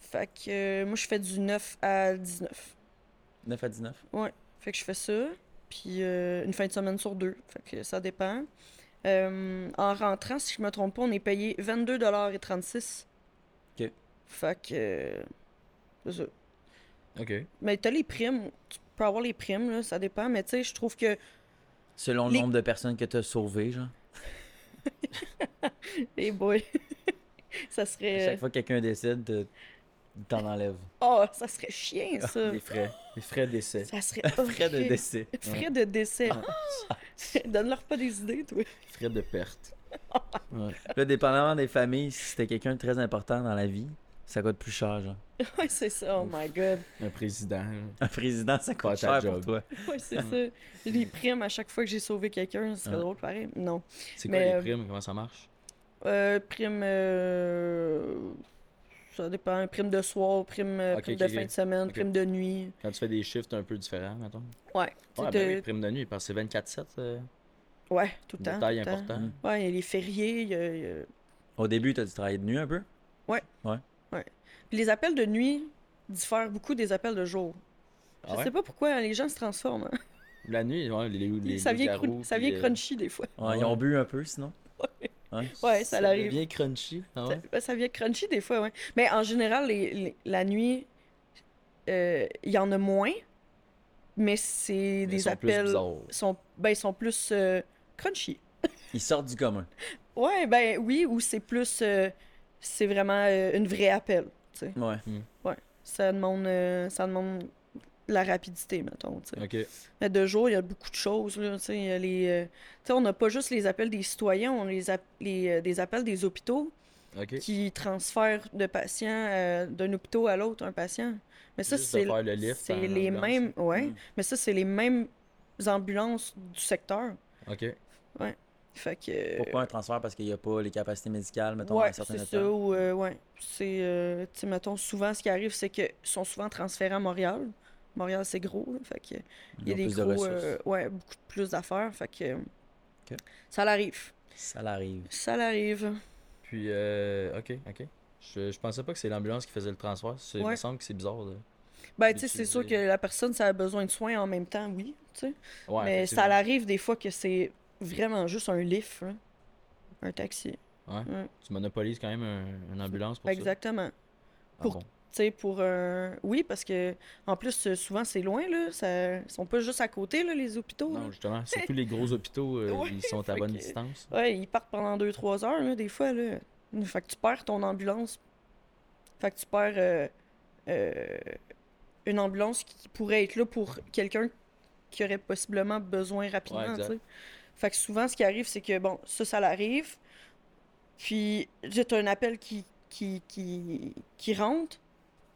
Fait que euh, moi, je fais du 9 à 19. 9 à 19. Fait que je fais ça. Puis euh, une fin de semaine sur deux. Fait que ça dépend. Euh, en rentrant, si je me trompe pas, on est payé 22,36 Ok. Fait que. euh, c'est ça. Ok. Mais t'as les primes. Tu peux avoir les primes, là, ça dépend. Mais tu sais, je trouve que. Selon le nombre de personnes que tu as sauvées, genre. Hey boy. ça À serait. chaque fois que quelqu'un décide, de- t'en enlèves. Oh, ça serait chien, ça. Les frais. Les frais d'essai. Ça serait. Frais de décès. Frais de décès. Donne-leur pas des idées, toi. Frais de perte. Ouais. Là, dépendamment des familles, si c'était quelqu'un de très important dans la vie, ça coûte plus cher, genre. Ouais, c'est ça. Oh my god. Un président. Un président, ça coûte cher pour job. toi. Ouais, c'est ça. Les primes à chaque fois que j'ai sauvé quelqu'un, ce serait Ouais. drôle pareil. Non. C'est quoi Mais, les euh, primes? Comment ça marche? Euh, prime. euh, Ça dépend. Prime de soir, prime, euh, prime de fin de semaine, prime de nuit. Quand tu fais des shifts un peu différents, mettons. Ouais. tu Ouais, de- ben oui, prime de nuit, parce que c'est 24-7. euh, Ouais, tout le temps. détail important. Ouais, il y a les fériés. il y a- il y a- Au début, t'as dû travailler de nuit un peu? Puis les appels de nuit diffèrent beaucoup des appels de jour. Je Ah ouais? sais pas pourquoi les gens se transforment. hein. La nuit, ouais, les, les ça vient, loups-garous, crun- ça vient euh, crunchy des fois. Ouais, Ah Ils ouais. ont bu un peu, sinon. Ouais. Ouais, ça l'arrive. devient crunchy. Ah ouais? Ça, ça vient crunchy des fois, ouais. Mais en général, les- les- la nuit, euh, il y en a moins, mais c'est des sont plus appels. bizarres. sont, ben, ils sont plus euh, crunchy. Ils sortent du commun. Ouais, ben oui, ou c'est plus. euh, c'est vraiment une vraie appel. tu sais. Ouais. Ça demande, ça demande la rapidité, mettons. tu sais. Ok. Mais de jour, il y a beaucoup de choses. Là, tu sais, il y a les, euh, on n'a pas juste les appels des citoyens, on a les, app- les, euh, des appels des hôpitaux qui transfèrent de patients euh, d'un hôpital à l'autre, un patient. Mais ça, c'est le les ambulance. mêmes. Ouais, Mm. mais ça, c'est les mêmes ambulances du secteur. Ok. Fait que. Pourquoi un transfert? Parce qu'il n'y a pas les capacités médicales, mettons, à Ouais, un certain c'est ça. Ou, euh, ouais. C'est, euh, tu sais, mettons, souvent, ce qui arrive, c'est qu'ils sont souvent transférés à Montréal. Montréal, c'est gros, là, fait que il y a des de gros, euh, ouais, beaucoup plus d'affaires, fait que ça l'arrive, Ça l'arrive. ça l'arrive. Puis, euh, ok, ok. Je, je pensais pas que c'est l'ambulance qui faisait le transfert. C'est- Il me semble que c'est bizarre. De... Ben, tu sais, c'est sûr que la personne, ça a besoin de soins en même temps, oui, tu sais. Ouais, Mais ça l'arrive des fois que c'est vraiment juste un lift, un taxi. Ouais. Ouais. Tu monopolises quand même un- une ambulance pour Exactement. ça. Ah Pour- bon. Sais, pour un. Oui, parce que, en plus, euh, souvent, c'est loin, là. Ça... Ils sont pas juste à côté, là, les hôpitaux. là. Non, justement. Surtout les gros hôpitaux, euh, Ouais, ils sont à bonne que- distance. Ouais, ils partent pendant 2-3 heures, là, des fois, là. Fait que tu perds ton ambulance. Fait que tu perds euh, euh, une ambulance qui pourrait être là pour quelqu'un qui aurait possiblement besoin rapidement, Ouais, tu exact. sais. Fait que souvent, ce qui arrive, c'est que, bon, ça, ça l'arrive. Puis, j'ai un appel qui, qui, qui, qui rentre,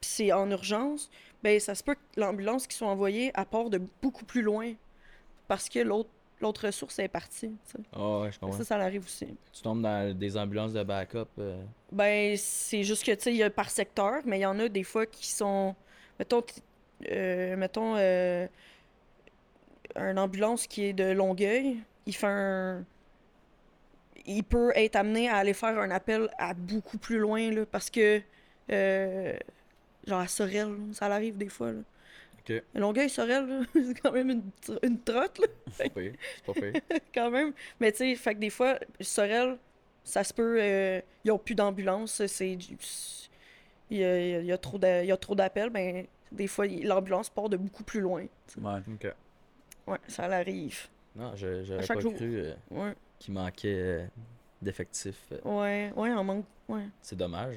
puis c'est en urgence. Ben, ça se peut que l'ambulance qui soit envoyée, à part de beaucoup plus loin, parce que l'autre l'autre ressource est partie. Ah ouais, je comprends. Ça, ça l'arrive aussi. Tu tombes dans des ambulances de backup. euh, Ben, c'est juste que, tu sais, il y a par secteur, mais il y en a des fois qui sont. Mettons, euh, mettons euh, une ambulance qui est de Longueuil, il fait un. Il peut être amené à aller faire un appel à beaucoup plus loin, là, parce que. Genre à Sorel, là, ça l'arrive des fois, là. Ok. Longueuil, Sorel, là, c'est quand même une, tr- une trotte, là. C'est pas pire, c'est pas pire. quand même. Mais tu sais, fait que des fois, Sorel, ça se peut, euh, ils n'ont plus d'ambulance, c'est du- il y a, il y a trop d'a- il y a trop d'appels, ben des fois l'ambulance part de beaucoup plus loin. Ouais. Ok. Ouais, ça l'arrive. Non, je j'avais chaque pas jour. cru euh, Ouais, qu'il manquait euh, d'effectifs. euh, ouais, ouais, en manque. Ouais. C'est dommage.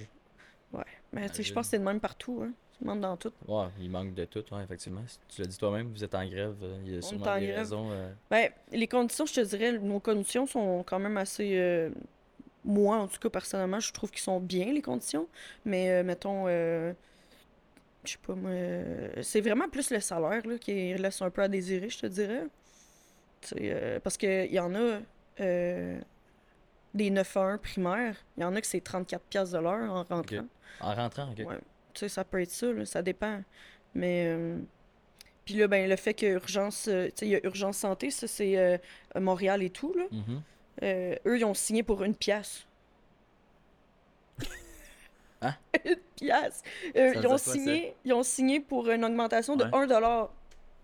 Mais tu sais, je pense que c'est le même partout, hein. Le même dans tout. Ouais, il manque de tout, effectivement. Tu l'as dit toi-même, vous êtes en grève. euh, Il y a sûrement en des grève. raisons. euh, Ben, les conditions, je te dirais, nos conditions sont quand même assez. euh, moi, en tout cas, personnellement, je trouve qu'ils sont bien, les conditions. Mais, euh, mettons, euh, je sais pas, moi. c'est vraiment plus le salaire là, qui laisse un peu à désirer, je te dirais. Parce qu'il y en a des 9 à 1 primaires, il y en a que c'est 34$ piastres de l'heure en rentrant. En rentrant, ok. Ouais. tu sais, ça peut être ça, là, ça dépend. Mais. euh, Puis là, ben, le fait que urgence. euh, tu sais, il y a urgence santé, ça, c'est euh, Montréal et tout, là. Mhm. Euh, eux, ils ont signé pour une pièce. Hein? une pièce. Ils, ont quoi, signé, ils ont signé pour une augmentation de Ouais. 1 dollar.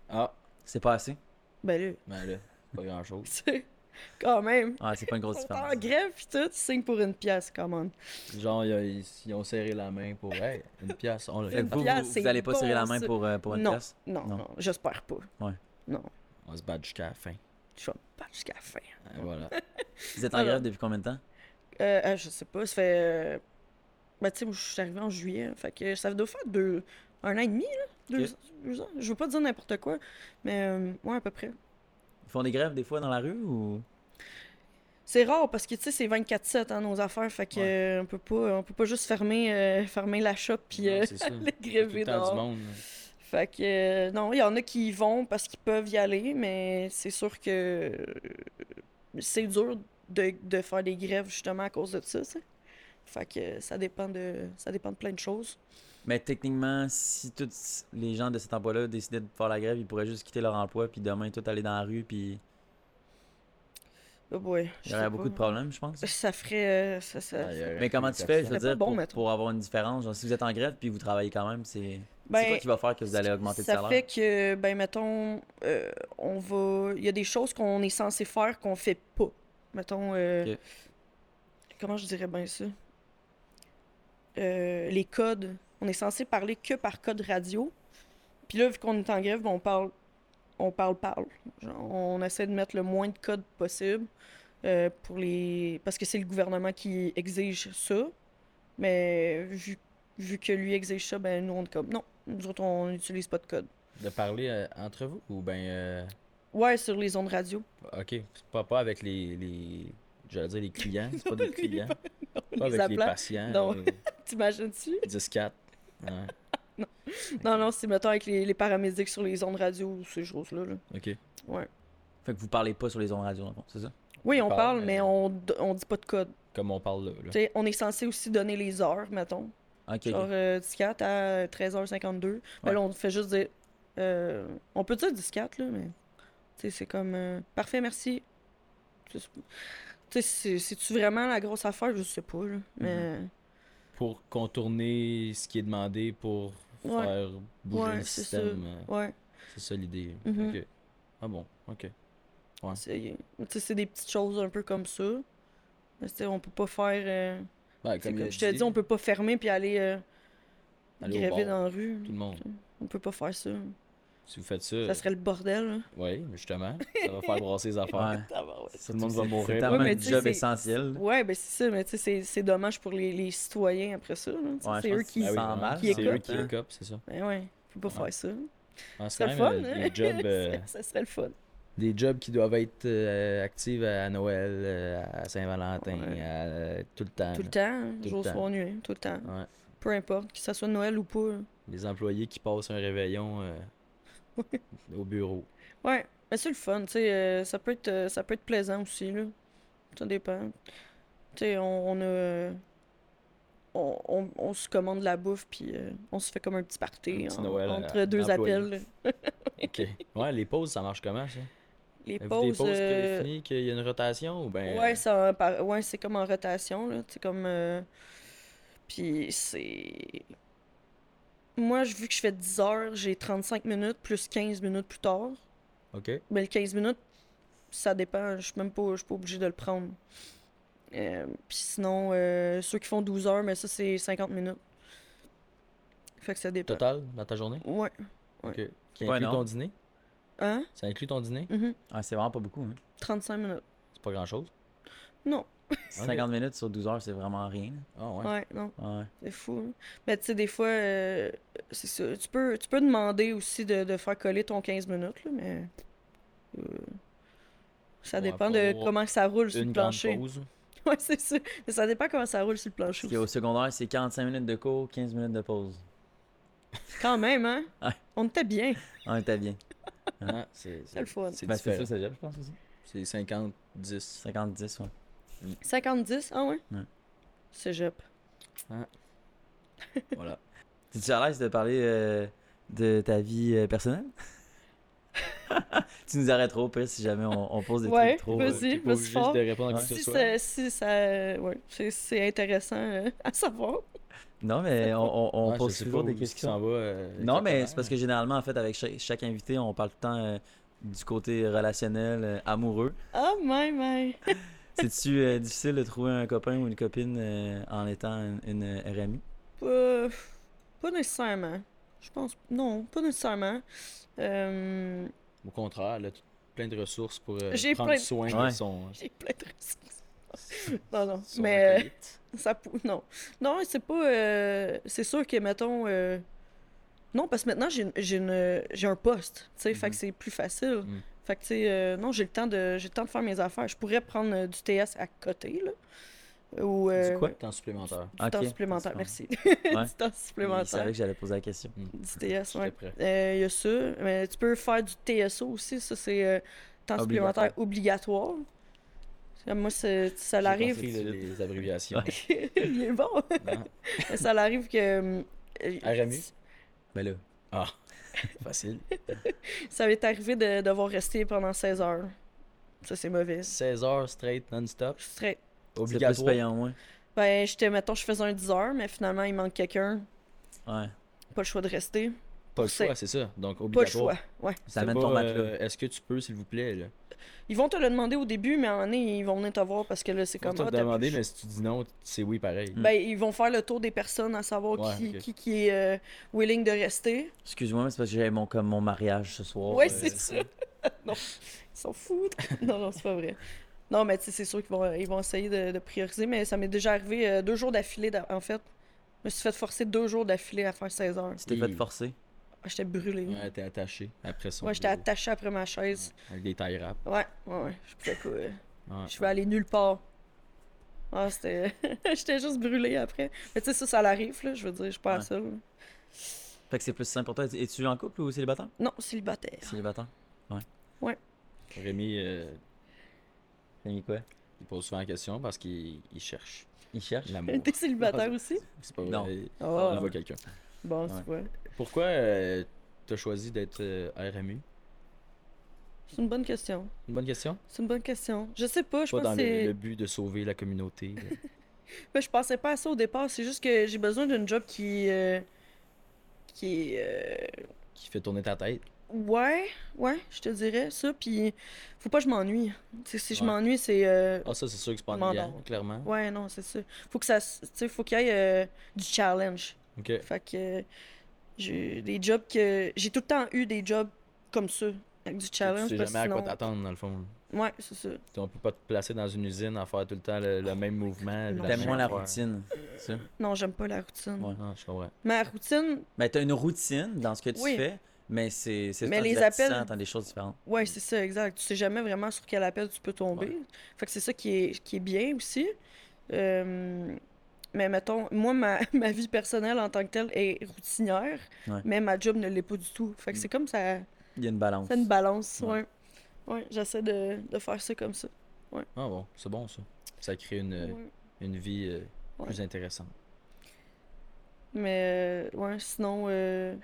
Ah, C'est pas assez. Ben là, ben là, pas grand chose. c'est quand même. Ah, c'est pas une grosse différence. en grève pis tout, tu signes pour une pièce, quand même. Genre, ils, ont serré la main pour hey, une pièce. On Une vous, pièce, vous, vous allez pas bon, serrer la main pour, euh, pour une Non. pièce? Non, Non. non, j'espère pas. Ouais. Non, On se bat jusqu'à la fin. je vais me battre jusqu'à la fin. Et voilà. Vous êtes en grève depuis combien de temps? Euh, euh, je sais pas, ça fait. Ben, tu sais, moi, je suis arrivée en juillet, hein, fait que ça doit faire deux. Un an et demi, là. Deux, ans. Je veux pas dire n'importe quoi, mais euh, ouais, à peu près. Ils font des grèves des fois dans la rue ou? C'est rare parce que, tu sais, c'est 24-7, hein, nos affaires, fait que Ouais. euh, on peut pas, on peut pas juste fermer, euh, fermer la shop puis euh, aller Tout gréver le temps du monde. Fait que, euh, non, il y en a qui y vont parce qu'ils peuvent y aller, mais c'est sûr que c'est dur de, de faire des grèves justement à cause de ça. Fait que ça dépend de, ça dépend de plein de choses. Mais techniquement, si tous les gens de cet emploi-là décidaient de faire la grève, ils pourraient juste quitter leur emploi puis demain tout aller dans la rue puis Oh boy, il y aurait beaucoup pas. de problèmes, je pense. Ça ferait. euh, ça, ça- Ah, Mais comment tu fais, je veux dire, bon, pour, pour avoir une différence? Genre, si vous êtes en grève puis vous travaillez quand même, c'est c'est Ben, quoi qui va faire que vous allez augmenter le ça salaire? fait que, ben, mettons, euh, on va. Il y a des choses qu'on est censé faire qu'on fait pas. Mettons, euh, comment je dirais bien ça? Euh, les codes. On est censé parler que par code radio. Puis là, vu qu'on est en grève, ben, on parle. On parle, parle. Genre, on essaie de mettre le moins de codes possible. euh, pour les... Parce que c'est le gouvernement qui exige ça. Mais vu, vu que lui exige ça, ben nous, on est comme non, nous autres, on n'utilise pas de code. De parler euh, entre vous ou ben. euh, Ouais, sur les ondes radio. ok, pas, pas avec les. les J'allais dire les clients, c'est pas des clients. Pas les avec les patients. Non. euh, T'imagines-tu? 10-4. Non, non, c'est mettons avec les, les paramédics sur les ondes radio ou ces choses-là. là. ok. Ouais. Fait que vous parlez pas sur les ondes radio, c'est ça? Oui, on parle, parle, mais- mais on, on dit pas de code. Comme on parle là. là. On est censé aussi donner les heures, mettons. Ok, Genre euh, 14 à 13h52. Mais Ouais. là, on fait juste dire. euh, on peut dire 14, là, mais. Tu sais, c'est comme. euh, parfait, merci. Tu sais, c'est- c'est- c'est-tu vraiment la grosse affaire? Je sais pas, là. Mais. Pour contourner ce qui est demandé pour Ouais. faire bouger Ouais, le système. euh, Ouais. C'est ça l'idée. Ok. Ah bon, ok. Ouais. C'est des petites choses un peu comme ça. Mais on peut pas faire. euh, Ben, comme, je te dis, on peut pas fermer puis aller, euh, Aller dans la rue. Tout le monde. On peut pas faire ça. Si vous faites ça. Ça serait le bordel. là. Oui, justement. Ça va faire brasser les affaires. Ouais. Tout le monde va C'est mourir. tellement Ouais, un job c'est- essentiel. Ouais, ben c'est ça, mais tu sais, c'est- c'est dommage pour les, les citoyens après ça. c'est eux qui. c'est- Ah oui, mal, C'est ça. eux qui écopent, c'est ça. Ben ouais, faut pas Ouais. faire ça. Ah, C'est c'est le fun, euh, hein? des jobs, euh, ça serait le fun. des jobs qui doivent être euh, actifs à Noël, euh, à Saint-Valentin, Ouais. euh, tout le temps. Tout le temps, hein, jour, soir, nuit, tout le temps. Ouais. Peu importe, que ça soit Noël ou pas. Les employés qui passent un réveillon euh, au bureau. Ouais, mais c'est le fun, tu sais, euh, ça peut être euh, ça peut être plaisant aussi là. Ça dépend. Tu sais, on, on a euh, on, on, on se commande la bouffe puis euh, on se fait comme un petit party Un petit en- Noël à- entre deux appels. là. OK. Ouais, les pauses, ça marche comment, ça? Les pauses des pauses euh, qu'il y a une rotation ou ben... Ouais, ça ouais, c'est comme en rotation là, c'est comme euh, puis c'est moi, je- vu que je fais 10 heures, j'ai 35 minutes plus 15 minutes plus tard. OK. Mais le 15 minutes, ça dépend. Je suis même pas, je suis pas obligé de le prendre. Euh, Puis sinon, euh, ceux qui font 12 heures, mais ça, c'est 50 minutes. Fait que ça dépend. Total, dans ta journée? Ouais. OK. Qui Ouais, inclut non. ton dîner? Hein? Ça inclut ton dîner? Mhm. Ah, c'est vraiment pas beaucoup. Hein. 35 minutes. C'est pas grand-chose? Non. 50 minutes sur 12 heures, c'est vraiment rien. Ah ouais. Ouais, non. Ouais. C'est fou. hein. Mais tu sais, des fois, euh, c'est ça. Tu peux, tu peux demander aussi de, de faire coller ton 15 minutes, là, mais. euh, ça Ouais, dépend de comment ça roule sur le plancher. pause. Ouais, c'est ça. Mais ça dépend comment ça roule sur le plancher. Parce qu'au aussi. secondaire, c'est 45 minutes de cours, 15 minutes de pause. Quand même, hein? Ouais. On était bien. On était bien. C'est C'est le fun. C'est Ben, ça, je pense aussi. C'est 50, 10. 50-10, ouais. 50-10, ah ouais? Ouais. Cégep. Voilà. T'es-tu à l'aise de parler euh, de ta vie euh, personnelle? tu nous arrêtes trop, pire, si jamais on, on pose des Ouais, trucs trop. vas-y. fort. de répondre à Ouais. qui que Si ce soit. ça, si ça, ouais, c'est- c'est intéressant euh, à savoir. Non, mais on, pose toujours des questions. s'en va, euh, Non, mais c'est parce que généralement, en fait, avec chaque, chaque invité, on parle tout le temps euh, du côté relationnel, euh, amoureux. Oh my my. C'est-tu euh, difficile de trouver un copain ou une copine euh, en étant une, une, euh, RMI? Pas, pas nécessairement. Je pense. Non, pas nécessairement. Euh, Au contraire, elle a tout- plein de ressources pour euh, prendre plein de- soin Ouais. de son, J'ai plein de ressources. non, non. son mais euh, ça pou- Non. Non, c'est pas. euh, c'est sûr que, mettons. euh, Non, parce que maintenant, j'ai une- un poste. Tu sais, fait que Mhm. c'est plus facile. Mhm. Fait que, tu sais, euh, non, j'ai le temps de j'ai le temps de faire mes affaires. Je pourrais prendre euh, du TS à côté, là. Ou. euh, Du quoi? Temps supplémentaire. Du temps supplémentaire, merci. Ouais. du temps supplémentaire. savait que j'allais poser la question. Du TS. Euh, Il y a ça. Mais tu peux faire du TSO aussi. Ça, c'est euh, temps Obligatoire. supplémentaire obligatoire. Euh, Moi, c'est- ça l'arrive. les, les abréviations. Il est bon. Ça l'arrive que. euh, RMU? Ben là, Ah, facile. Ça m'est arrivé de devoir rester pendant 16 heures. Ça, c'est mauvais. 16 heures straight non-stop? C'est plus Obligatoire? payant, moins. Ben, j'étais, mettons, je faisais un 10 heures, mais finalement, il manque quelqu'un. Ouais. Pas le choix de rester. Pas le C'est- choix, c'est ça. Donc Pas le obligatoire. choix. Ouais. Ça amène ton matelas. euh, Est-ce que tu peux, s'il vous plaît, là? Ils vont te le demander au début, mais en année, ils vont venir te voir parce que là, c'est comme. te ah, demander, mais si tu dis non, c'est oui pareil. Ben, ils vont faire le tour des personnes à savoir Ouais, qui, qui, qui est euh, willing de rester. Excuse-moi, mais c'est parce que j'avais mon, comme mon mariage ce soir. ouais, euh, c'est ça. non, ils sont fous. non, non, c'est pas vrai. Non, mais tu sais, c'est sûr qu'ils vont, ils vont essayer de, de prioriser, mais ça m'est déjà arrivé euh, deux jours d'affilée, d'a- en fait. Je me suis fait forcer deux jours d'affilée à faire 16 heures. Tu t'es fait forcer? Ah, J'étais brûlée. Ouais, t'es attaché après ça. Ouais, j'étais attachée après ma chaise. Avec des tailles rap. Ouais, ouais, ouais. Je pouvais pas. euh, Ouais. Je vais aller nulle part. Ah, c'était. J'étais juste brûlée après. Mais tu sais, ça, ça l'arrive, là. Je veux dire, je suis pas Ouais. seule. Fait que c'est plus simple pour toi. Es-tu en couple ou célibataire? Non, célibataire. Célibataire. Rémi, euh, mis quoi? il pose souvent la question parce qu'il il cherche Il cherche? l'amour. T'es célibataire aussi? C'est pas Non. vrai. Ah, Il voit quelqu'un. bon, Ouais. tu vois. Pourquoi euh, t'as choisi d'être euh, RMU? C'est une bonne question. Une bonne question? C'est une bonne question. Je sais pas, je Pas pense dans que le, c'est. le but de sauver la communauté. là. Ben, je pensais pas à ça au départ. C'est juste que j'ai besoin d'une job qui. euh, qui euh, qui fait tourner ta tête. Ouais, ouais, je te dirais ça. Puis, faut pas que je m'ennuie. Tu sais, si je Ouais. m'ennuie, c'est. euh, Ah, ça, c'est sûr que c'est pas M'endors. ennuyant, clairement. Ouais, non, c'est ça. Faut que ça. s- Tu sais, faut qu'il y ait euh, du challenge. Ok. Fait que. J'ai des jobs que. J'ai tout le temps eu des jobs comme ça. Avec du challenge. tu sais jamais à quoi t'attendre, dans le fond. Ouais, c'est ça. On peut pas te placer dans une usine à faire tout le temps le, le même mouvement. Non. la T'aimes moins la routine. ça? Non, j'aime pas la routine. Ouais. Ah, je comprends. Ma routine, Ben, t'as une routine dans ce que tu Oui. fais, mais c'est c'est Mais les appels- t'as des choses différentes. ouais, c'est ça, exact. Tu sais jamais vraiment sur quel appel tu peux tomber. Fait que c'est ça qui est, qui est bien aussi. Euh, mais mettons, moi, ma, ma vie personnelle en tant que telle est routinière, Ouais. mais ma job ne l'est pas du tout. Fait que c'est comme ça, Il y a une balance. ça une balance. Ouais. Ouais. Ouais, j'essaie de, de faire ça comme ça. Ah bon, c'est bon ça. Ça crée une, Ouais. une vie euh, Ouais. plus intéressante. Mais euh, ouais, sinon, euh,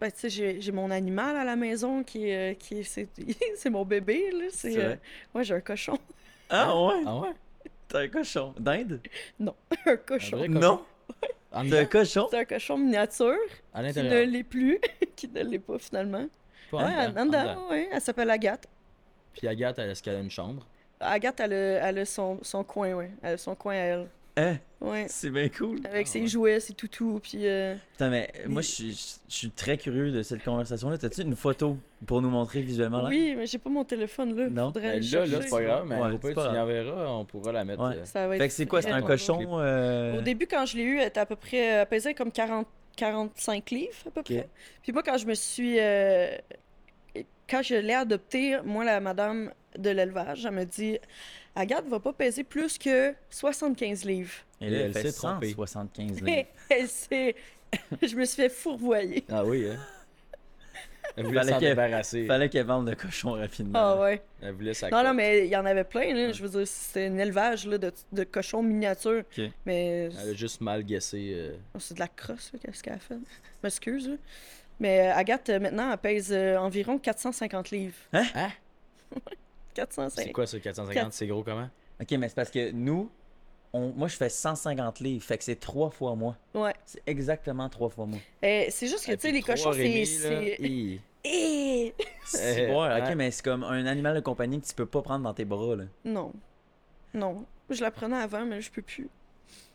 ben, tu sais, j'ai j'ai mon animal à la maison qui est, euh, qui est, c'est, c'est mon bébé, là. C'est, C'est euh, ouais, j'ai un cochon. Ah ouais? Ah ouais? T'as un cochon. D'Inde? un cochon. Non! T'as un cochon? C'est un cochon miniature À qui ne l'est plus, qui ne l'est pas finalement. Pas Ouais, en en dedans, en dedans, dedans. ouais, elle s'appelle Agathe. Puis Agathe, elle, est-ce qu'elle a une chambre? Agathe, elle a, elle a son, son coin, ouais. Elle a son coin à elle. Hein? Ouais. C'est bien cool. Avec Ah ses ouais. jouets, ses toutous, puis... euh, Putain, mais moi, je suis, je suis très curieux de cette conversation-là. T'as-tu une photo pour nous montrer visuellement là? Oui, mais j'ai pas mon téléphone, là. Non. Faudrait Ben, là, chercher. là, c'est pas grave, mais Ouais, au pire, c'est tu pas y grave. enverras, on pourra la mettre. Ouais. euh, Ça va être Fait que c'est quoi? C'est un cochon? euh, Au début, quand je l'ai eu, elle était à peu près... Elle pesait comme 40, 45 livres, à peu près. Puis moi, quand je me suis... euh, Quand je l'ai adopté, moi, la madame de l'élevage, elle me dit... Agathe va pas peser plus que 75 livres. Et là, Elle elle fait s'est trompée. 175 livres. Mais elle s'est... je me suis fait fourvoyer. Ah oui, hein? Elle voulait Fallait s'en qu'elle- débarrasser. Fallait qu'elle vende le cochon rapidement. Ah ouais. Elle voulait sa Non, non, mais il y en avait plein, là. Je veux dire, c'était un élevage là, de, de cochons miniatures. Ok. Mais Elle a juste mal guessé. euh, oh, c'est de la crosse, là, qu'est-ce qu'elle a fait? Je m'excuse, là. Mais euh, Agathe, maintenant, elle pèse euh, environ 450 livres. Hein? 450. C'est quoi ça, 450? Quatre- C'est gros comment? Ok, mais c'est parce que nous, on... moi je fais 150 livres, fait que c'est trois fois moi. Ouais. C'est exactement trois fois moi. Euh, c'est juste que, Et tu sais, les cochons, c'est. Eh! Euh, ouais, ok, mais c'est comme un animal de compagnie que tu peux pas prendre dans tes bras là. Non. Non. Je la prenais avant, mais je peux plus.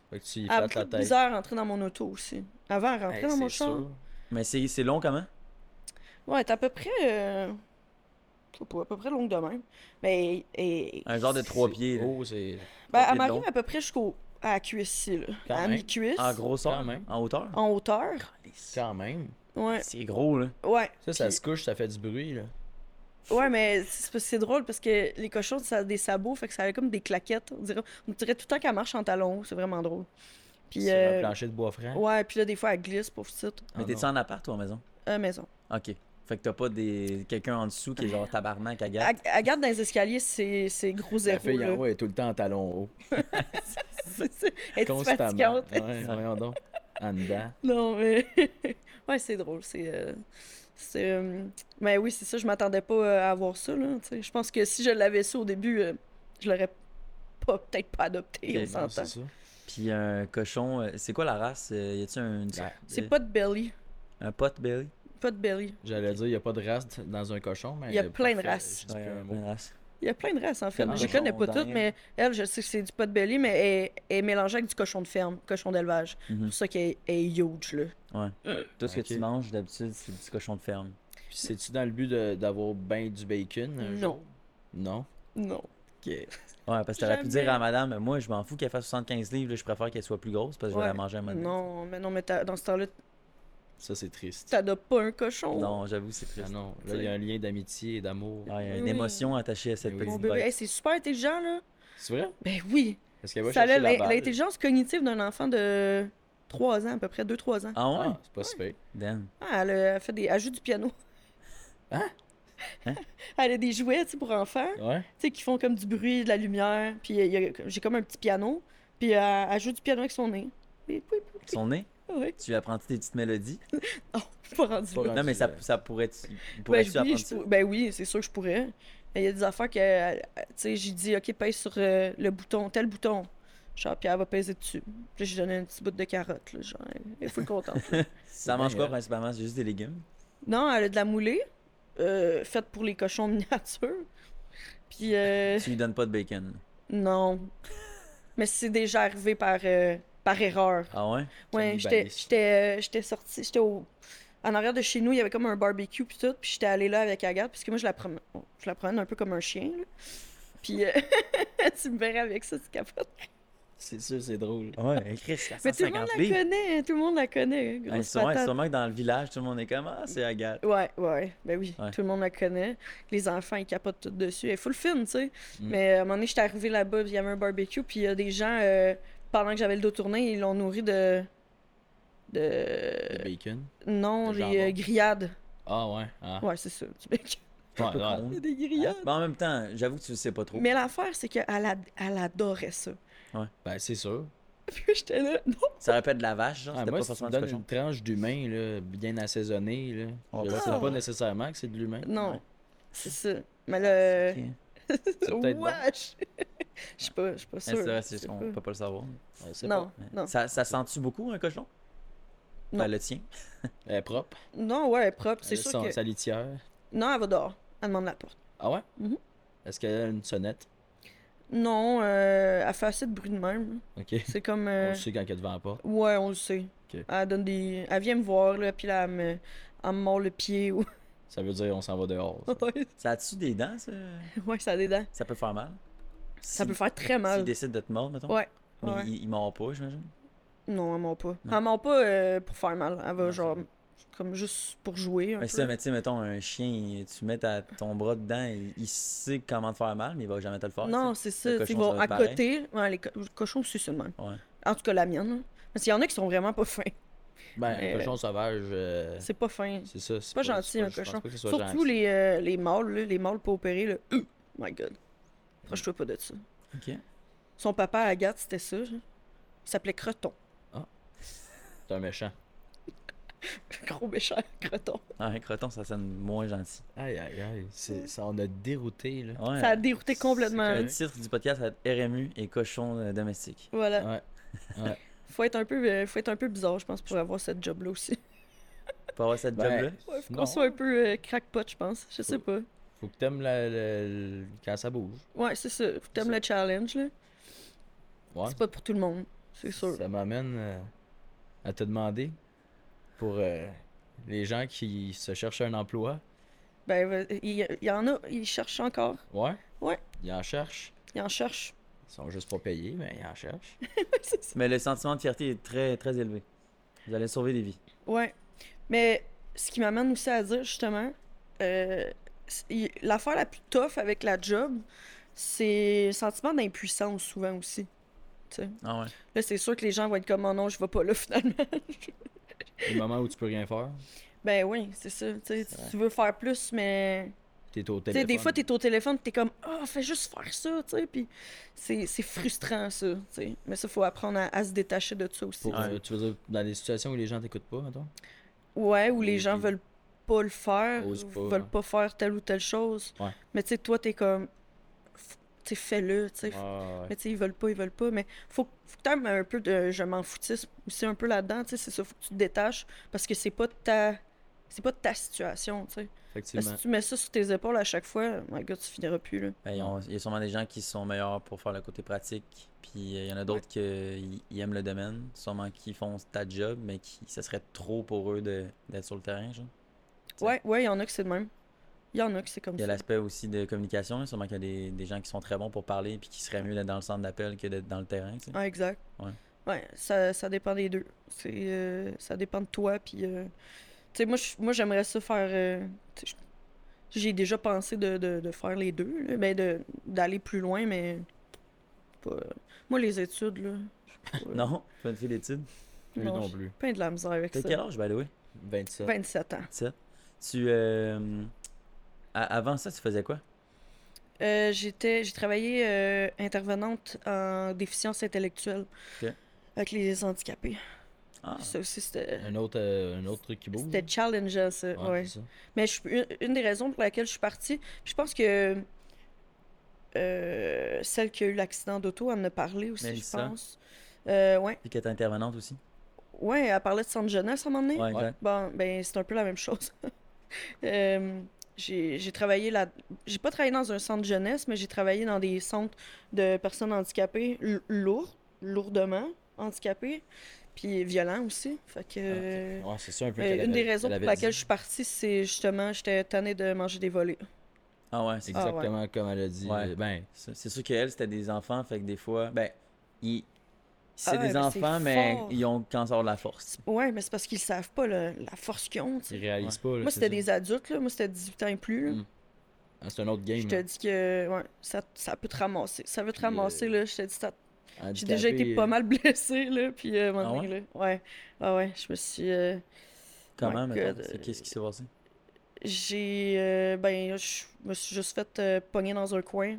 Fait que tu y la tête. bizarre rentrer dans mon auto aussi. Avant, Hey, dans mon sûr. Mais c'est c'est long comment? Ouais, t'es à peu près. Euh... À peu près longue de même. Mais. Et... Un genre de trois pieds. là. Oh, c'est. Ben, elle m'arrive à peu près jusqu'au à la cuisse ici, là. Quand à même. mi-cuisse. En grosseur, Quand même. en hauteur. En hauteur. Quand même. Ouais. C'est gros là. Ouais. Ça, ça Puis- se couche, ça fait du bruit, là. Ouais, mais c'est drôle parce que les cochons, ça a des sabots, fait que ça a comme des claquettes. On dirait, on dirait tout le temps qu'elle marche en talons. C'est vraiment drôle. Puis, Sur euh, un plancher de bois franc. ouais, puis là, des fois, elle glisse, pauvre petite. Ah Mais non. t'es-tu en appart ou en maison? Euh, maison. Ok. Fait que t'as pas des quelqu'un en dessous qui est genre tabarnak à gars. Elle, elle garde dans les escaliers, c'est c'est gros La zéro. fille là. en haut est tout le temps en talon haut. C'est- c'est- Elle est Constamment. Ouais, voyons donc. En dedans. Non, mais. ouais, c'est drôle. C'est. euh, c'est, euh, Mais oui, c'est ça. Je m'attendais pas euh, à avoir ça. Là, tu sais. je pense que si je l'avais su au début, euh, je l'aurais pas peut-être pas adopté. On s'entend. c'est ça. Puis un cochon, c'est quoi la race? Y a-tu un, Ouais. C'est pas de belly. un pot belly? Pas de belly. J'allais dire, il n'y a pas de race dans un cochon, mais. Il y a plein de races. Ouais. Il y a plein de races en fait. Je connais pas toutes, mais elle, je sais que c'est du pot de belly, mais elle, elle est mélangée avec du cochon de ferme, cochon d'élevage. C'est Mhm. pour ça qu'elle elle est huge, là. Tout ce que tu manges d'habitude, c'est du cochon de ferme. Puis c'est-tu dans le but d'avoir ben du bacon? Non. Non? Non. Ok. Ouais, parce que t'aurais pu dire à madame, moi je m'en fous qu'elle fasse 75 livres, là, je préfère qu'elle soit plus grosse parce que je vais Ouais. la manger à donné. Non, mais non, mais dans ce temps-là, Ça, c'est triste. t'adoptes pas un cochon. Non, j'avoue, c'est triste. Ah non, là, il y a un lien d'amitié et d'amour. Il y a une Oui. émotion attachée à cette Oui. petite Mon bébé, bête. Hey, c'est super intelligent, là. C'est vrai? Ben oui. Parce qu'elle va Ça a chercher la l'in- balle. l'intelligence cognitive d'un enfant de 3 ans, à peu près 2-3 ans. Ah ouais? Ah, c'est pas super. Damn. Ah, elle, a- fait des... elle joue du piano. Hein? Hein? Elle a des jouets, tu sais, pour enfants, Ouais? tu sais, qui font comme du bruit, de la lumière. Puis j'ai comme un petit piano. Puis elle, elle joue du piano avec son nez. Son nez, oui. tu lui apprends des petites mélodies? Oh, je suis pas rendue Pas là. rendu Non, mais ça, là. ça pourrait. Ben, Pourrais-tu oui, apprendre je ça? pour- ben oui, c'est sûr que je pourrais. Mais Il y a des affaires que, euh, tu sais, j'ai dit, OK, pèse sur euh, le bouton, tel bouton. Genre, puis elle va peser dessus. Puis j'ai donné un petit bout de carotte, là, genre, elle est full contente. Ça mange quoi principalement? C'est juste des légumes? non, elle a de la moulée, euh, faite pour les cochons miniatures. Puis, euh, Tu lui donnes pas de bacon. non. Mais c'est déjà arrivé par, euh, par erreur. Ah ouais? Ouais, j'étais j'étais euh, j'étais sortie, j'étais au en arrière de chez nous, il y avait comme un barbecue puis tout, puis j'étais allée là avec Agathe parce que moi je la promène je la promène un peu comme un chien là. Puis euh, tu me verrais avec ça, tu capotes. C'est sûr, c'est drôle. Ouais, Chris, Mais tout le monde 150 la connaît, tout le monde la connaît, Ouais, grosse sûrement, que dans le village, tout le monde est comme Ah, c'est Agathe. Ouais, ouais, ben oui, Ouais. tout le monde la connaît. Les enfants, ils capotent tout dessus. Elle est full film, tu sais. Mm. Mais euh, à un moment donné, j'étais arrivée là-bas, puis il y avait un barbecue, puis il y a des gens, euh, pendant que j'avais le dos tourné, ils l'ont nourri de. Le de. bacon? Non, de des euh, grillades. Ah ouais. Ah. Ouais, c'est ça, du bacon. Ouais, ouais. des grillades. Mais en même temps, j'avoue que tu le sais pas trop. Mais l'affaire, c'est qu'elle ad- elle adorait ça. Ben, c'est sûr. Puis j'étais là, non. Ça répète de la vache, genre, Ah, c'était moi, pas si tu me donnes une tranche d'humain, là, bien assaisonnée, là, Oh, je ne ah. sais pas nécessairement que c'est de l'humain. Non, c'est ça. Mais là. Ok. C'est peut-être bon. Je suis pas, je suis pas sûre. C'est vrai, c'est pas. peut pas le savoir. C'est Non. Ça, ça sent-tu beaucoup un cochon? Non. Ben, le tien. pas- Elle est propre. Non, ouais, elle est propre. C'est sûr son- que. Sa litière. Non, elle va dehors. Elle demande la porte. Ah ouais? Mhm. Est-ce qu'elle a une sonnette? Non, euh, elle fait assez de bruit de même. Ok. C'est comme. On euh, le sait quand elle est devant la porte. Ouais, on le sait. Ok. Elle donne des. Elle vient me voir, là, puis là, elle me, elle me mord le pied. ou- Ça veut dire on s'en va dehors. ça. ouais, Ça a-tu des dents, ça? ouais, ça a des dents. Ça peut faire mal? Ça Si- peut faire très S'il mal. décide de te mordre, mettons? Ouais. Mais ouais. il, il mord pas, j'imagine? Non, elle ment pas. Non. Elle ment pas euh, pour faire mal. Elle va Non, genre. Comme juste pour jouer. Un Mais peu. ça, mais tu sais, mettons, un chien, tu mets ta- ton bras dedans, il, il sait comment te faire mal, mais il va jamais te le faire. Non, c'est ça. Ils vont va à pareil. côté. Ouais, les co- le cochon aussi, c'est le même. Ouais. En tout cas, la mienne. Parce qu'il y en a qui sont vraiment pas fins. Ben, Euh, un cochon sauvage, euh, C'est pas fin. c'est ça. C'est pas gentil, un cochon. Surtout gentil. les, euh, les mâles, là, les mâles pas opérés. Là. Oh my god. Approche-toi pas de ça. Ok. Son papa, Agathe, c'était ça. genre. Il s'appelait Creton. C'est un méchant. Gros méchant Creton. Ah, un croton, ça sonne moins gentil. Aïe, aïe, aïe. c'est- Ça en a dérouté, là. Ouais. Ça a dérouté complètement. Le titre du podcast, ça va être RMU et cochon euh, domestique. Voilà. Ouais. Faut être un peu, euh, faut être un peu bizarre, je pense, pour avoir cette job-là aussi. Pour avoir cette Ben, job-là? Ouais, faut Non. qu'on soit un peu euh, crackpot, je pense. Je sais pas. Faut que t'aimes la, quand ça bouge. Ouais, c'est ça. Faut que T'aimes le challenge, là. Ouais. C'est pas pour tout le monde, c'est sûr. Ça m'amène euh, à te demander pour euh, les gens qui se cherchent un emploi. Ben, va- il y, il y en a, ils cherchent encore. Ouais? Ouais. Ils en cherchent. Ils en cherchent. Ils sont juste pas payés, mais ils en cherchent. C'est ça. Mais le sentiment de fierté est très, très élevé. Vous allez sauver des vies. Ouais. Mais ce qui m'amène aussi à dire, justement, euh, l'affaire la plus tough avec la job, c'est le sentiment d'impuissance souvent aussi. Ah ouais. Là, c'est sûr que les gens vont être comme, oh non, je vais pas là finalement. Les moments où tu peux rien faire, ben oui, c'est ça. Tu sais, Ouais. tu veux faire plus, mais. t'es au téléphone. des fois, t'es au téléphone, t'es comme, ah, fais juste faire ça, tu sais. Puis c'est c'est frustrant, ça. tu sais. Mais ça, faut apprendre à, à se détacher de ça aussi. Pour, euh, tu veux dire, dans des situations où les gens t'écoutent pas, mettons? Ouais, où les Et gens puis- veulent pas le faire, pas, veulent hein. pas faire telle ou telle chose. Ouais. Mais tu sais, toi, t'es comme, tu fais-le, tu sais. Ouais. Mais tu sais, ils veulent pas, ils veulent pas. Mais faut, faut que t'aimes un peu de je m'en foutisme aussi un peu là-dedans, tu sais. C'est ça, faut que tu te détaches parce que c'est pas ta. C'est pas ta situation, tu sais. Effectivement. Si tu mets ça sur tes épaules à chaque fois, my god, tu finiras plus, là. Ben, ont- il y a sûrement des gens qui sont meilleurs pour faire le côté pratique. Puis euh, il y en a d'autres qui aiment le domaine. Sûrement qui font ta job, mais qui ça serait trop pour eux d'être sur le terrain. Genre. T'sais. Ouais, ouais, il y en a que c'est de même. Il y en a que c'est comme Il y a ça. l'aspect aussi de communication. là. Sûrement qu'il y a des, des gens qui sont très bons pour parler puis qui seraient mieux d'être dans le centre d'appel que d'être dans le terrain. tu sais. Ah, exact. Ouais. Ouais, ça, ça dépend des deux. C'est, euh, ça dépend de toi. Puis, euh, tu sais, moi, moi, j'aimerais ça faire. euh, j'ai déjà pensé de, de, de faire les deux, là, ben, de, d'aller plus loin, mais. Pas, moi, les études, là. je suis pas- Non, tu fais d'études. Lui non, non plus. Plein de la misère avec T'as ça. quel âge, by the way? 27. 27 ans. 17. Tu. euh, avant ça, tu faisais quoi? Euh, j'étais, j'ai travaillé euh, intervenante en déficience intellectuelle Ok. avec les handicapés. Ah, Ça aussi, c'était, Un autre, euh, un autre truc qui bouge. c'était challengeant, ça. Ouais, ouais. c'est ça. Mais je, une, une des raisons pour laquelle je suis partie, je pense que euh, celle qui a eu l'accident d'auto, elle en a parlé aussi, Mélissa. je pense. Euh, ouais. puis que t'es intervenante aussi. ouais, elle parlait de centre jeunesse à un moment donné. Ouais, exact. Bon, ben, c'est un peu la même chose. Euh, j'ai j'ai travaillé là. J'ai pas travaillé dans un centre jeunesse, mais j'ai travaillé dans des centres de personnes handicapées l- lourds, lourdement handicapées, puis violents aussi. Fait que. euh, Ouais, c'est ça un peu. euh, une des raisons pour laquelle dit. je suis partie, c'est justement, j'étais tannée de manger des volets. Ah ouais, c'est Ah, ouais. Exactement comme elle a dit. Ouais. Ben, C'est c'est sûr qu'elle, c'était des enfants, fait que des fois, ben, ils- c'est Ah ouais, des mais enfants, mais fort. ils ont quand ça de la force. Ouais, mais c'est parce qu'ils savent pas le- la force qu'ils ont. tu sais. ils réalisent pas. là, Moi, c'était des adultes, là. Moi, c'était 18 ans et plus, là. Mm. Ah, c'est un autre game. Je te dis que ouais, ça, ça peut te ramasser. Ça veut te Puis, ramasser, euh, là. Je te dis, ça- j'ai déjà été pas euh, mal blessée, là. Puis, euh, Ah là, ouais. Ah ouais, je me suis. euh, Comment, Qu'est-ce qui s'est passé? j'ai. euh, ben, je me suis juste fait euh, pogner dans un coin.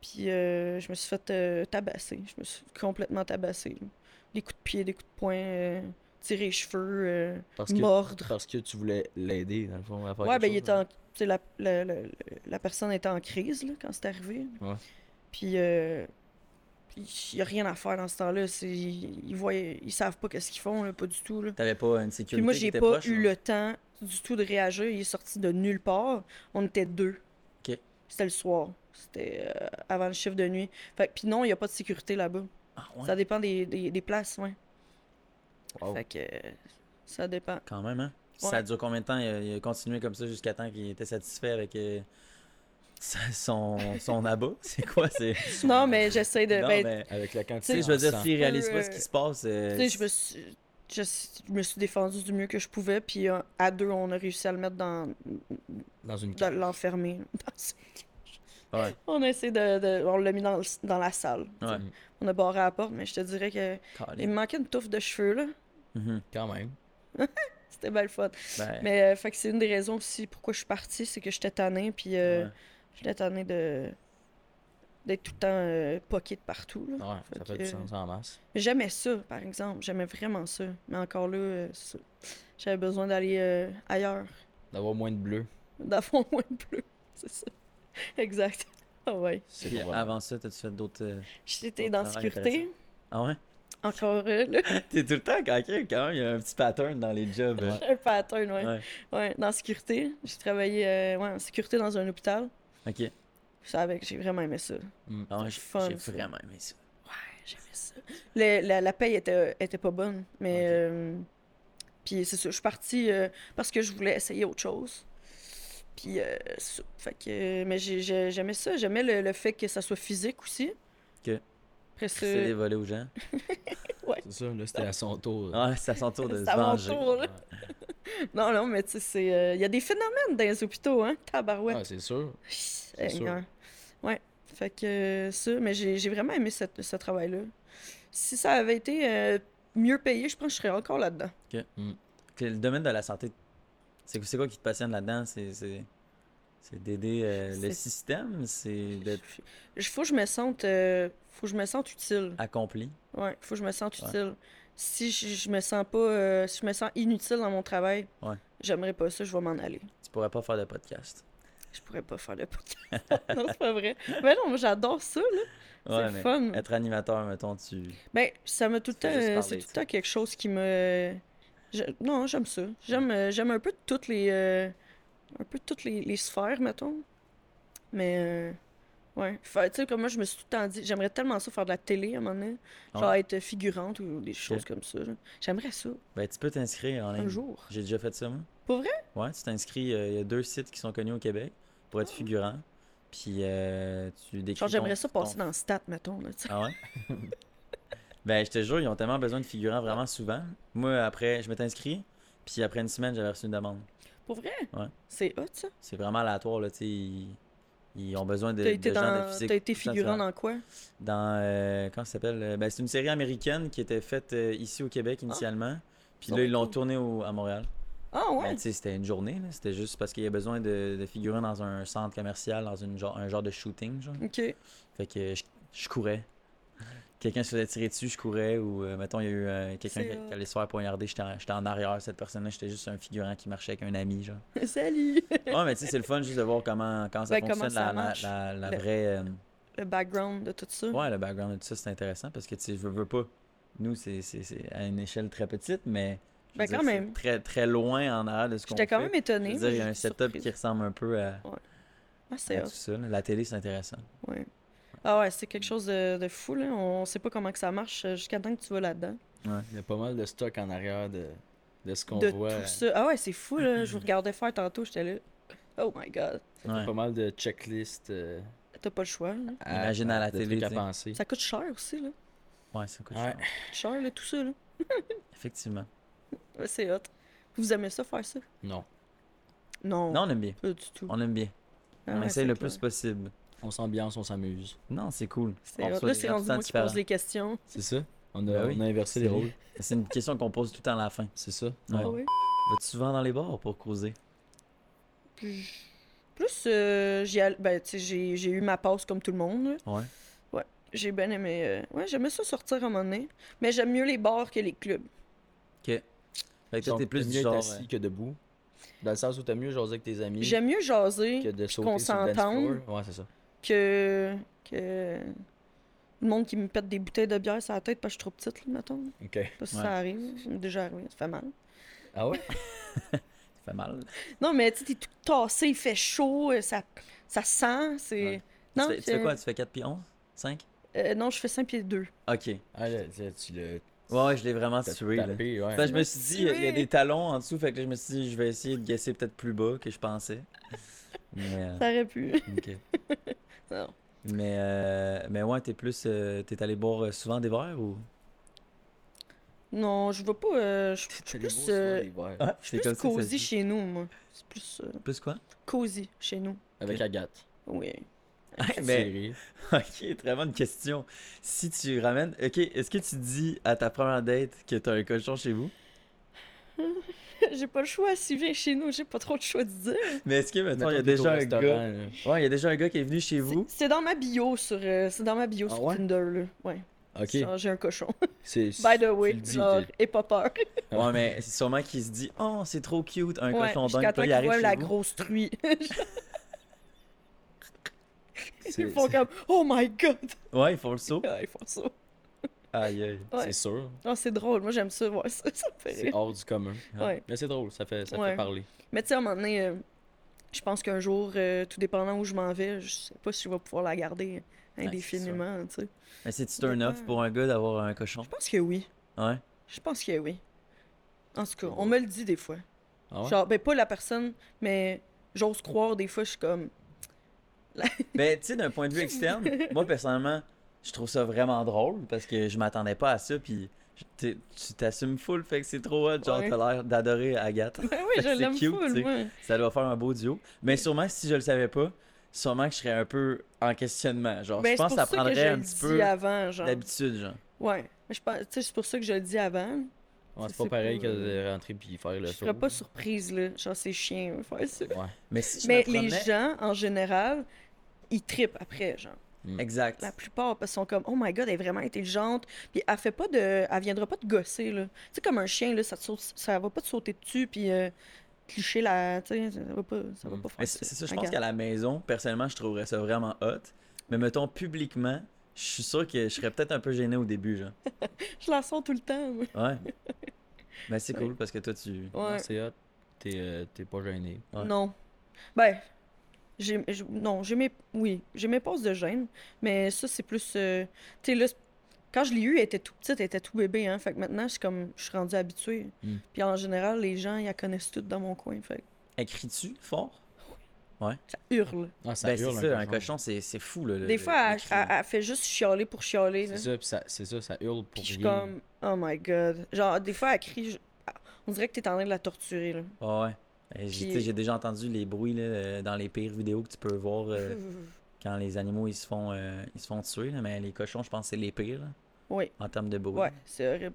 Puis, euh, je me suis fait euh, tabasser. Je me suis complètement tabassé. là. Des coups de pied, des coups de poing, euh, tirer les cheveux, Parce que, mordre. parce que tu voulais l'aider, dans le fond, à faire Ouais, ben, il était en. Sais, la, la, la, la personne était en crise, là, quand c'est arrivé. Ouais. Puis, il n'y a rien à faire dans ce temps-là. Ils, voient, ils savent pas qu'est-ce qu'ils font, là, pas du tout. T'avais pas une sécurité Puis moi, j'ai pas proche, eu là? le temps du tout de réagir. Il est sorti de nulle part. On était deux. Ok. C'était le soir. C'était euh, avant le chiffre de nuit. Fait que- puis non, il n'y a pas de sécurité là-bas. Ah ouais, Ça dépend des, des, des places, ouais. Wow. Fait que euh, ça dépend. quand même, hein? Ouais. Ça a duré combien de temps? Il a, il a continué comme ça jusqu'à temps qu'il était satisfait avec euh, son, son abat? C'est quoi? C'est... Non, mais j'essaie de. Non, ben, mais... Avec la Tu quantité sais, je veux dire, s'il réalise pas euh, ce qui se passe... euh, Tu sais, je me suis, je, je me suis défendue du mieux que je pouvais, puis euh, à deux, on a réussi à le mettre dans, dans une cage. l'enfermer. Dans ce- Ouais, On a essayé de, de- on l'a mis dans, dans la salle. ouais. On a barré la porte, mais je te dirais que il me manquait une touffe de cheveux là. Mhm. Quand même. C'était bien le fun. Ben, Mais euh, fait que c'est une des raisons aussi pourquoi je suis partie, c'est que j'étais tannée, puis euh, ouais. j'étais tannée de d'être tout le temps euh, poquée de partout. là. Ouais, ça Fait que- du sens en masse. Mais J'aimais ça, par exemple. J'aimais vraiment ça. Mais encore là, euh, j'avais besoin d'aller euh, ailleurs, D'avoir moins de bleu. d'avoir moins de bleu. C'est ça. Exact. Ah ouais. C'est Puis probable. avant ça, t'as-tu fait d'autres. euh, J'étais dans sécurité. Ah ouais? Encore euh, là. T'es tout le temps coquin quand même, il y a un petit pattern dans les jobs. hein. un pattern, ouais. Ouais. Ouais, dans la sécurité. J'ai travaillé euh, ouais, en sécurité dans un hôpital. Ok. Avec, j'ai vraiment aimé ça. Mm. Ah ouais, j'ai fun, j'ai ça. vraiment aimé ça. Ouais, j'aimais ça. Le- la, la paye était, était pas bonne, mais. Euh, puis c'est ça, je suis partie euh, parce que je voulais essayer autre chose. Puis, euh, c'est ça. Fait que. Mais j'ai- j'ai- j'aimais ça. J'aimais le, le fait que ça soit physique aussi. Ok. Après ça. C'est des volets aux gens. C'est ça, là, c'était à son tour. Ah, c'est à son tour de se venger. tour, là. Non, non, mais tu sais, c'est. euh, Il y a des phénomènes dans les hôpitaux, hein. Tabarouette. Ouais, c'est sûr. C'est sûr. Ouais. Fait que euh, ça, mais j'ai j'ai vraiment aimé cette- ce travail-là. Si ça avait été euh, mieux payé, je pense que je serais encore là-dedans. Que Le domaine de la santé, c'est c'est quoi qui te passionne là-dedans? C'est- C'est c'est d'aider euh, le système? C'est faut que je me sente, euh, faut que je me sente utile. accompli? Ouais, faut que je me sente Ouais. utile. Si je, je me sens pas, euh, si je me sens inutile dans mon travail, Ouais. j'aimerais pas ça, je vais m'en aller. Tu pourrais pas faire de podcast. Je pourrais pas faire le podcast. non, c'est pas vrai. Mais non, moi j'adore ça, là. Ouais, c'est mais fun. être animateur, mettons, tu... Ben, ça m'a tout le temps. C'est tout le temps quelque chose qui me. Je- Non, j'aime ça. J'aime euh, j'aime un peu toutes les. euh, Un peu toutes les, les sphères, mettons. Mais. euh, Ouais. Tu sais, comme moi, je me suis tout le temps dit, j'aimerais tellement ça faire de la télé à un moment donné. Genre Ah. être figurante ou des choses comme ça. J'aimerais ça, Ben, tu peux t'inscrire en ligne. un jour. J'ai déjà fait ça, moi. Pour vrai? Ouais, tu t'inscris. euh, Il y a deux sites qui sont connus au Québec pour être figurant. Puis euh, tu décris Genre, j'aimerais ton- ça passer ton- dans Stat, mettons. Là, tu sais. Ah ouais? ben, je te jure, ils ont tellement besoin de figurants vraiment souvent. Moi, après, je m'étais inscrit. Puis après une semaine, j'avais reçu une demande. Pour vrai? Ouais. C'est hot, ça. C'est vraiment aléatoire, là, tu sais. Ils, ils ont besoin de, T'as été, de gens de dans... physique. T'as été figurant dans quoi? Dans. euh, comment ça s'appelle Euh, Ben, c'est une série américaine qui était faite euh, ici au Québec initialement. Puis Ah, là, ils l'ont tournée au- à Montréal. Ah Ben, ouais? sais, c'était une journée. C'était juste parce qu'il y a besoin de, de figurants dans un centre commercial, dans une genre, un genre de shooting, genre. Ok. Fait que je, je courais. Quelqu'un se faisait tirer dessus, je courais. Ou, euh, mettons, il y a eu euh, quelqu'un qui, allait se faire poignarder, j'étais en, en arrière. Cette personne-là, j'étais juste un figurant qui marchait avec un ami, genre. Salut! Ouais, mais tu sais, c'est le fun juste de voir comment, comment ça Ben, comment fonctionne, ça la, la, la, vraie... euh, Le background de tout ça. Ouais, le background de tout ça, c'est intéressant parce que, tu sais, je veux, veux pas. Nous, c'est à une échelle très petite, mais... Ben, quand même. Très, très loin en arrière de ce qu'on fait. J'étais quand même dire, il y a un setup surprise. qui ressemble un peu à, Ah, c'est à tout ça. La télé, c'est intéressant. Ouais. Ah ouais, c'est quelque chose de, de fou, là. On sait pas comment que ça marche euh, jusqu'à temps que tu vas là-dedans. Il y a pas mal de stock en arrière de, de ce qu'on De voit. tout ça. Ah ouais, c'est fou, là. Je vous regardais faire tantôt, j'étais là. Oh my god. Ça fait Ouais. pas mal de checklists. euh, T'as pas le choix, là. à- Imagine à la de télé, à. Ça coûte cher aussi, là. Ouais, ça coûte Ouais. cher. Ça coûte cher, là, tout ça, là. Effectivement. Ouais, c'est hot. Vous aimez ça, faire ça? Non. Non. Non, on aime bien. Pas du tout. On aime bien. Ah on ouais, essaie c'est le clair. plus possible. On s'ambiance, on s'amuse. Non, c'est cool. C'est Là, c'est rendu moi qui pose les questions. C'est ça? On a, Ben oui. on a inversé les rôles. C'est une question qu'on pose tout le temps à la fin. C'est ça? Ouais. Ah oui? Vas-tu souvent dans les bars pour causer? Plus, plus euh, all- ben, j'ai eu ma pause comme tout le monde, là. Ouais. J'ai bien aimé. euh, Ouais, j'aimais ça sortir à un moment donné. Mais j'aime mieux les bars que les clubs. Ok. Fait que toi, t'es plus mieux du genre. assis que debout. Dans le sens où t'as mieux jaser avec tes amis J'aime mieux jaser que de sauter qu'on s'entende. Ouais, c'est ça. Que. que. Le monde qui me pète des bouteilles de bière sur la tête parce que je suis trop petite, là, mettons. OK. Parce que Ouais. ça arrive. Ça m'est déjà arrivé, ça fait mal. Ah ouais? Ça fait mal. Non, mais tu sais, t'es tout tassé, il fait chaud, euh, ça, ça sent, c'est. Ouais. Non, tu, fais, tu c'est- fais quoi? Tu fais 4 pieds 11? 5? euh, non, je fais 5 pieds 2. Ok. Ah, là, tu tu l'as Ouais, ouais, je l'ai vraiment tué. Là. tapé, ouais. Fait je me suis dit, il y a- y des talons en dessous, fait que là, je me suis dit, je vais essayer de guesser peut-être plus bas que je pensais. Mais, euh, Ça aurait pu. ok. Non. mais, euh, mais ouais, t'es plus. euh, t'es allé boire euh, souvent des verres ou? Non, je veux pas. euh, je suis plus, euh, Ah, je suis plus cosy chez nous, moi. C'est plus euh, Plus quoi? cosy chez nous. Avec. Agathe. Oui. Série. ok, très bonne question. Si tu ramènes. Ok, est-ce que tu dis à ta première date que t'as un cochon chez vous? j'ai pas le choix. S'il vient chez nous, j'ai pas trop de choix de dire. Mais est-ce que, mettons, il y a déjà un gars. là? Ouais, il y a déjà un gars qui est venu chez vous. C'est- dans ma bio sur, euh, c'est dans ma bio Ah sur ouais? Tinder, là. Ouais. Ok. J'ai un cochon. C'est, By the way, le dis, genre, et pas peur. Ouais, mais c'est sûrement qu'il se dit Oh, c'est trop cute, un Ouais, cochon dingue. là, il arrive chez la vous. grosse truie. Ils font comme Oh my god! Ouais, ils font le saut. Ouais, ils font ça. Aïe, aïe. Ouais. C'est sûr. Oh, c'est drôle, moi j'aime ça, ouais, ça, ça me fait C'est hors du commun. Ouais. Mais c'est drôle, ça fait, ça Ouais. fait parler. Mais tu sais, à un moment donné, euh, je pense qu'un jour, euh, tout dépendant où je m'en vais, je sais pas si je vais pouvoir la garder indéfiniment, tu sais. Mais c'est-tu turn off pour un gars d'avoir un cochon? Je pense que oui. Ouais. Je pense que oui. En tout cas, on me le dit des fois. Ah ouais? Genre, ben pas la personne, mais j'ose croire des fois, je suis comme. Ben, tu sais, d'un point de vue externe, moi, personnellement, je trouve ça vraiment drôle parce que je m'attendais pas à ça. Puis tu t'assumes full, fait que c'est trop hot. Genre, Ouais. t'as l'air d'adorer Agathe. Ben oui, je C'est l'aime cute, full, tu sais. moi. Ça doit faire un beau duo. Mais sûrement, si je le savais pas, sûrement que je serais un peu en questionnement. Genre, Ben, je pense que ça ça que je prendrait un petit peu avant, genre. d'habitude, genre. Ouais. Mais je pense, tu sais, c'est pour ça que je le dis avant. Ouais, c'est pas pareil que de rentrer puis faire le Je serais pas surprise, là. Genre, c'est chiant, faire ça. Ouais. Mais si je Mais les gens, en général, ils trippent après, genre. Exact. La plupart, parce qu'ils sont comme, oh my god, elle est vraiment intelligente. Puis elle fait pas de. Elle viendra pas te gosser, là. Tu sais, comme un chien, là, ça, te saute- ça va pas te sauter dessus, puis euh, clicher la. Tu sais, ça va pas, ça va Mm. pas faire Mais c'est ça, je pense qu'à la maison, personnellement, je trouverais ça vraiment hot. Mais mettons, publiquement, je suis sûr que je serais peut-être un peu gêné au début, genre. Je la sens tout le temps, moi. Ouais. Mais c'est cool parce que toi, tu. Ouais. C'est hot. T'es euh, t'es pas gêné. Ouais. Non. Ben, j'ai, j'ai- non, j'ai mes, oui, j'ai mes pauses de gêne, mais ça, c'est plus, euh, tu sais, là, quand je l'ai eu, elle était tout petite, elle était tout bébé, hein, fait que maintenant, je suis comme, je suis rendue habituée. Mm. Puis en général, les gens, ils la connaissent toutes dans mon coin, fait que Écris-tu fort? ça hurle. Ah, ça ben, c'est hurle ça, un cochon, c'est c'est fou, là. le- Des le- fois, le elle, elle- elle fait juste chialer pour chialer, là. C'est ça, puis ça, c'est ça, ça hurle pour Puis je suis comme, oh my god. Genre, des fois, elle crie, je- on dirait que t'es en train de la torturer, là. Ah ouais. Puis- tu sais, J'ai déjà entendu les bruits là, euh, dans les pires vidéos que tu peux voir euh, quand les animaux ils se font, euh, ils se font tuer. là, mais les cochons, je pense que c'est les pires là, Oui. en termes de bruit. Ouais, c'est horrible.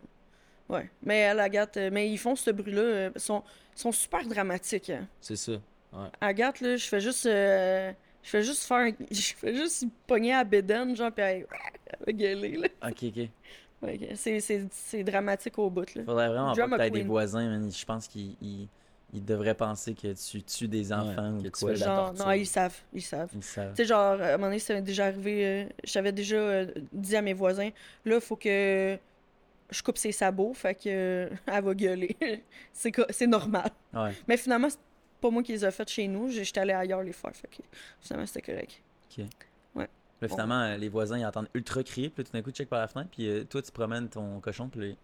Ouais. Mais à Agathe, euh, mais ils font ce bruit-là, euh, sont, sont super dramatiques. hein. C'est ça. Agathe, là, je fais juste. euh, je fais juste faire. Je fais juste pogner à Bédène, genre, puis elle, elle va gueuler, là. Ok, ok. Ouais, c'est, dramatique au bout, là. Faudrait vraiment pas Drama que t'aies des voisins. man. Je pense qu'ils ils, devraient penser que tu tues des enfants Ouais, ou que de tu quoi. fais de la là. Genre, torture. non, ils savent, ils savent. Ils savent. Tu sais, genre, à un moment donné, ça m'est déjà arrivé, euh, j'avais déjà euh, dit à mes voisins, là, faut que je coupe ses sabots, fait que euh, elle va gueuler. c'est, normal. Ouais. Mais finalement, c'est pas moi qui les ai faites chez nous, j'étais allé ailleurs les faire, fait que finalement, c'était correct. Là, finalement, les voisins ils entendent ultra crier, puis tout d'un coup, tu check par la fenêtre, puis euh, toi, tu promènes ton cochon, puis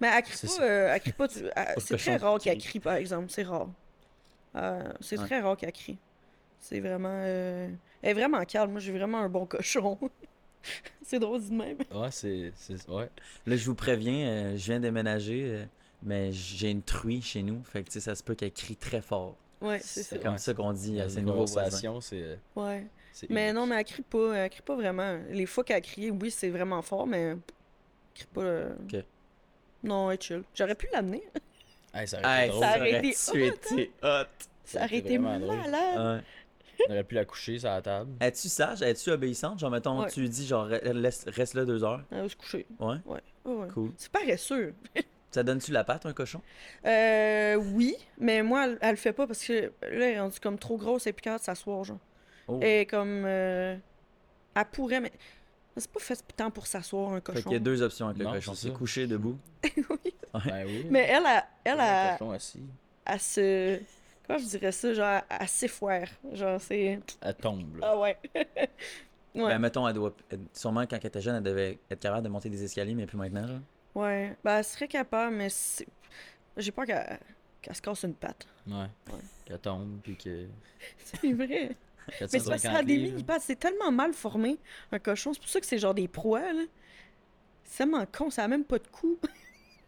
Mais elle crie C'est pas, euh, elle crie pas, c'est très rare qui qu'elle crie. crie, par exemple, c'est rare. Euh, c'est Ouais. très rare qu'elle crie. C'est vraiment... euh, Elle est vraiment calme, moi j'ai vraiment un bon cochon. c'est drôle dit de même. Ouais, c'est. c'est- Ouais. Là, je vous préviens, euh, je viens déménager, euh, mais j'ai une truie chez nous. Fait que, tu sais, ça se peut qu'elle crie très fort. Ouais, c'est C'est ça. comme Ouais, ça qu'on dit à Dans ces une nouveaux voisins. conversation, c'est. Ouais. c'est Mais non, mais elle crie pas, elle crie pas vraiment. Les fois qu'elle a crié, oui, c'est vraiment fort, mais elle crie pas. euh, Ok. Non, elle est chill. J'aurais pu l'amener. Hey, ça aurait Hey, été drôle. Ça aurait été hot. Ça Ça aurait été malade. Ouais. On aurait pu la coucher sur la table. Es-tu sage? Es-tu obéissante? Genre, mettons, Ouais. tu lui dis, genre, re- laisse- reste là deux heures. Elle va se coucher. Ouais, Ouais. ouais, cool. C'est paresseux. Ça donne-tu la patte, un cochon? Euh, oui, mais moi, elle, elle le fait pas parce que là, elle est rendue comme trop grosse et de s'asseoir, genre. Oh. Et comme. euh, Elle pourrait, mais. C'est pas fait tant pour s'asseoir, un Fait cochon. qu'il y a deux options avec le Non, cochon. c'est coucher, debout. Oui. Ben oui. Mais elle, a, elle, Un a, cochon assis. elle se. Comment je dirais ça? Genre, elle s'effoire. Genre, c'est. Elle tombe. là. Ah ouais. ouais. Ben, mettons, elle doit. elle- Sûrement, quand elle était jeune, elle devait être capable de monter des escaliers, mais plus maintenant, là. Ouais. Ben, elle serait capable, mais c'est. J'ai peur qu'elle qu'elle se casse une patte. Ouais. Elle tombe, puis que. C'est vrai. Mais c'est parce que 450 ça a des livres. mini-pattes. C'est tellement mal formé, un cochon. C'est pour ça que c'est genre des proies, là. C'est tellement con, ça a même pas de cou.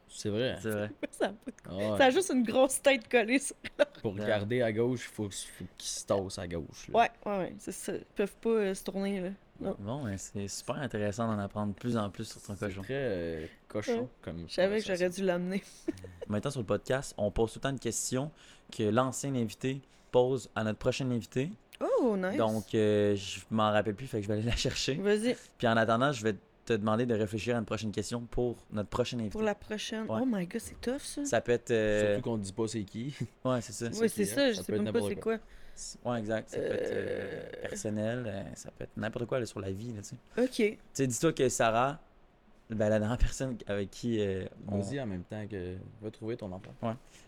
C'est vrai. C'est vrai. ça, a pas de cou. Ah ouais. ça a juste une grosse tête collée sur Pour regarder à gauche, il faut, faut qu'ils se tassent à gauche. là. Ouais, ouais, ouais, c'est ça. Ils peuvent pas euh, se tourner, là. Non. Bon, ouais, c'est super intéressant d'en apprendre de plus en plus sur ton C'est cochon. très euh, cochon Ouais. comme Je savais que j'aurais dû l'amener. Maintenant, sur le podcast, on pose tout le temps une question que l'ancien invité pose à notre prochain invité. Oh, nice. Donc, euh, je m'en rappelle plus, fait que je vais aller la chercher. Vas-y, Puis en attendant, je vais te demander de réfléchir à une prochaine question pour notre prochain invité. pour la prochaine. Ouais. Oh my god, c'est tough, ça. Ça peut être. euh, Surtout qu'on ne dit pas c'est qui. Ouais, c'est ça. Oui, c'est ça, hein. je Ça sais peut être même pas c'est quoi. Ouais, exact. Ça peut être euh, Euh. personnel, euh, ça peut être n'importe quoi là, sur la vie. Là, tu sais. Ok. Tu sais, dis-toi que Sarah, ben, la dernière personne avec qui euh, on... Vas-y en même temps que va trouver ton emploi.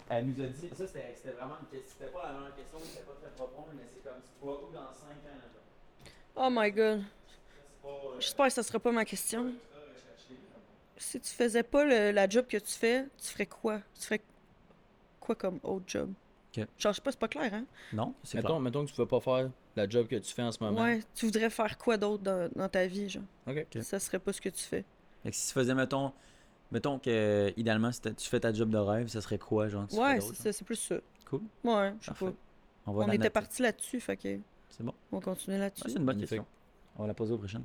Elle nous a dit, ça c'était vraiment une question, c'était pas la meilleure question, c'était pas très profond, mais c'est comme tu vois où dans 5 ans là? Oh my god. Euh, J'espère que ça sera pas ma question. Si tu faisais pas le- la job que tu fais, tu ferais quoi? Tu ferais quoi comme autre job? Ok. Genre, je sais pas, c'est pas clair, hein? Non, c'est Mettons, clair. mettons que tu veux pas faire la job que tu fais en ce moment. Ouais, tu voudrais faire quoi d'autre dans, dans ta vie, genre? Ok. Ça serait pas ce que tu fais. Fait que si tu faisais, mettons, mettons que idéalement si t'as- tu fais ta job de rêve, ça serait quoi, genre tu Ouais, c'est genre? ça, c'est plus ça. Cool. Ouais, je sais pas. On va On était parti là-dessus, fait que C'est bon. on va continuer Ouais, là-dessus. c'est une bonne Magnifique. question. On va la poser au prochain.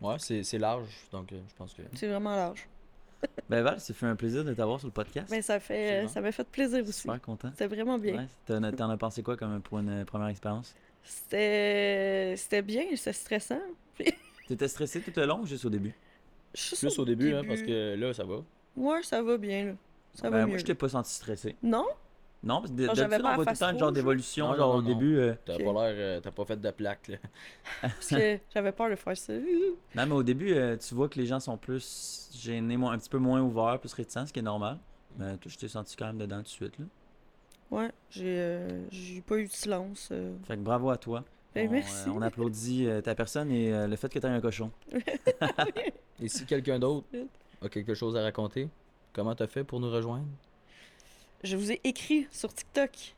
Ouais, c'est c'est large, donc euh, je pense que. C'est vraiment large. Ben Val, ça fait un plaisir de t'avoir sur le podcast. Ben, ça fait, euh, ça m'a fait plaisir aussi. Super content. C'était vraiment bien. Ouais, t'en, as pensé quoi comme pour une euh, première expérience? C'était c'était bien, c'était stressant. T'étais stressé tout le long ou juste au début? Je Plus au début, hein, parce que là, ça va. Ouais, ça va bien, là. Ça ben, va moi, mieux. je t'ai pas senti stressé. Non? Non, parce que d'habitude, on voit tout le temps une genre d'évolution, genre Non, au non, début. euh, T'as pas l'air. euh, T'as pas fait de plaque, là. Parce que j'avais peur de faire ça. Non, mais au début, euh, tu vois que les gens sont plus gênés, moins- un petit peu moins ouverts, plus réticents, ce qui est normal. Mais toi, je t'ai senti quand même dedans tout de suite. Là. Ouais, j'ai euh, j'ai pas eu de silence. euh. Fait que bravo à toi. Ben, on, merci. euh, on applaudit euh, ta personne et euh, le fait que tu un cochon. Et si quelqu'un d'autre a quelque chose à raconter, comment t'as fait pour nous rejoindre? Je vous ai écrit sur TikTok.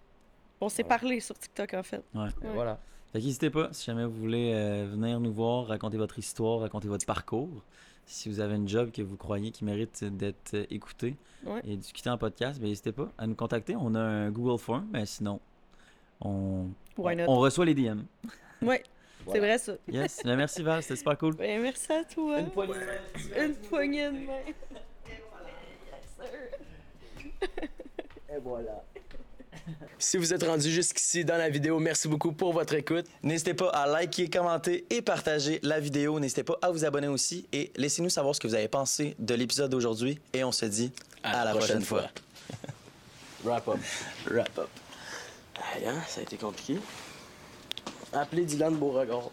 On s'est Ouais. parlé sur TikTok, en fait. Ouais. Ben Ouais. Voilà. Fait qu'hésitez pas, si jamais vous voulez euh, venir nous voir, raconter votre histoire, raconter votre parcours. Si vous avez une job que vous croyez qui mérite d'être écouté Ouais. et discuté en podcast, ben, n'hésitez pas à nous contacter. On a un Google Form, mais sinon, on, reçoit les DM. Ouais, c'est vrai, ça. Yes, Ben, merci Val, c'était super cool. Ben, merci à toi. Une poignée de main. Une poignée de main. Et voilà. Si vous êtes rendu jusqu'ici dans la vidéo, merci beaucoup pour votre écoute. N'hésitez pas à liker, commenter et partager la vidéo. N'hésitez pas à vous abonner aussi et laissez-nous savoir ce que vous avez pensé de l'épisode d'aujourd'hui. Et on se dit à, la prochaine, fois. Wrap up. Wrap up. Aïe, hein, ça a été compliqué. Appelez Dylan Beauregard.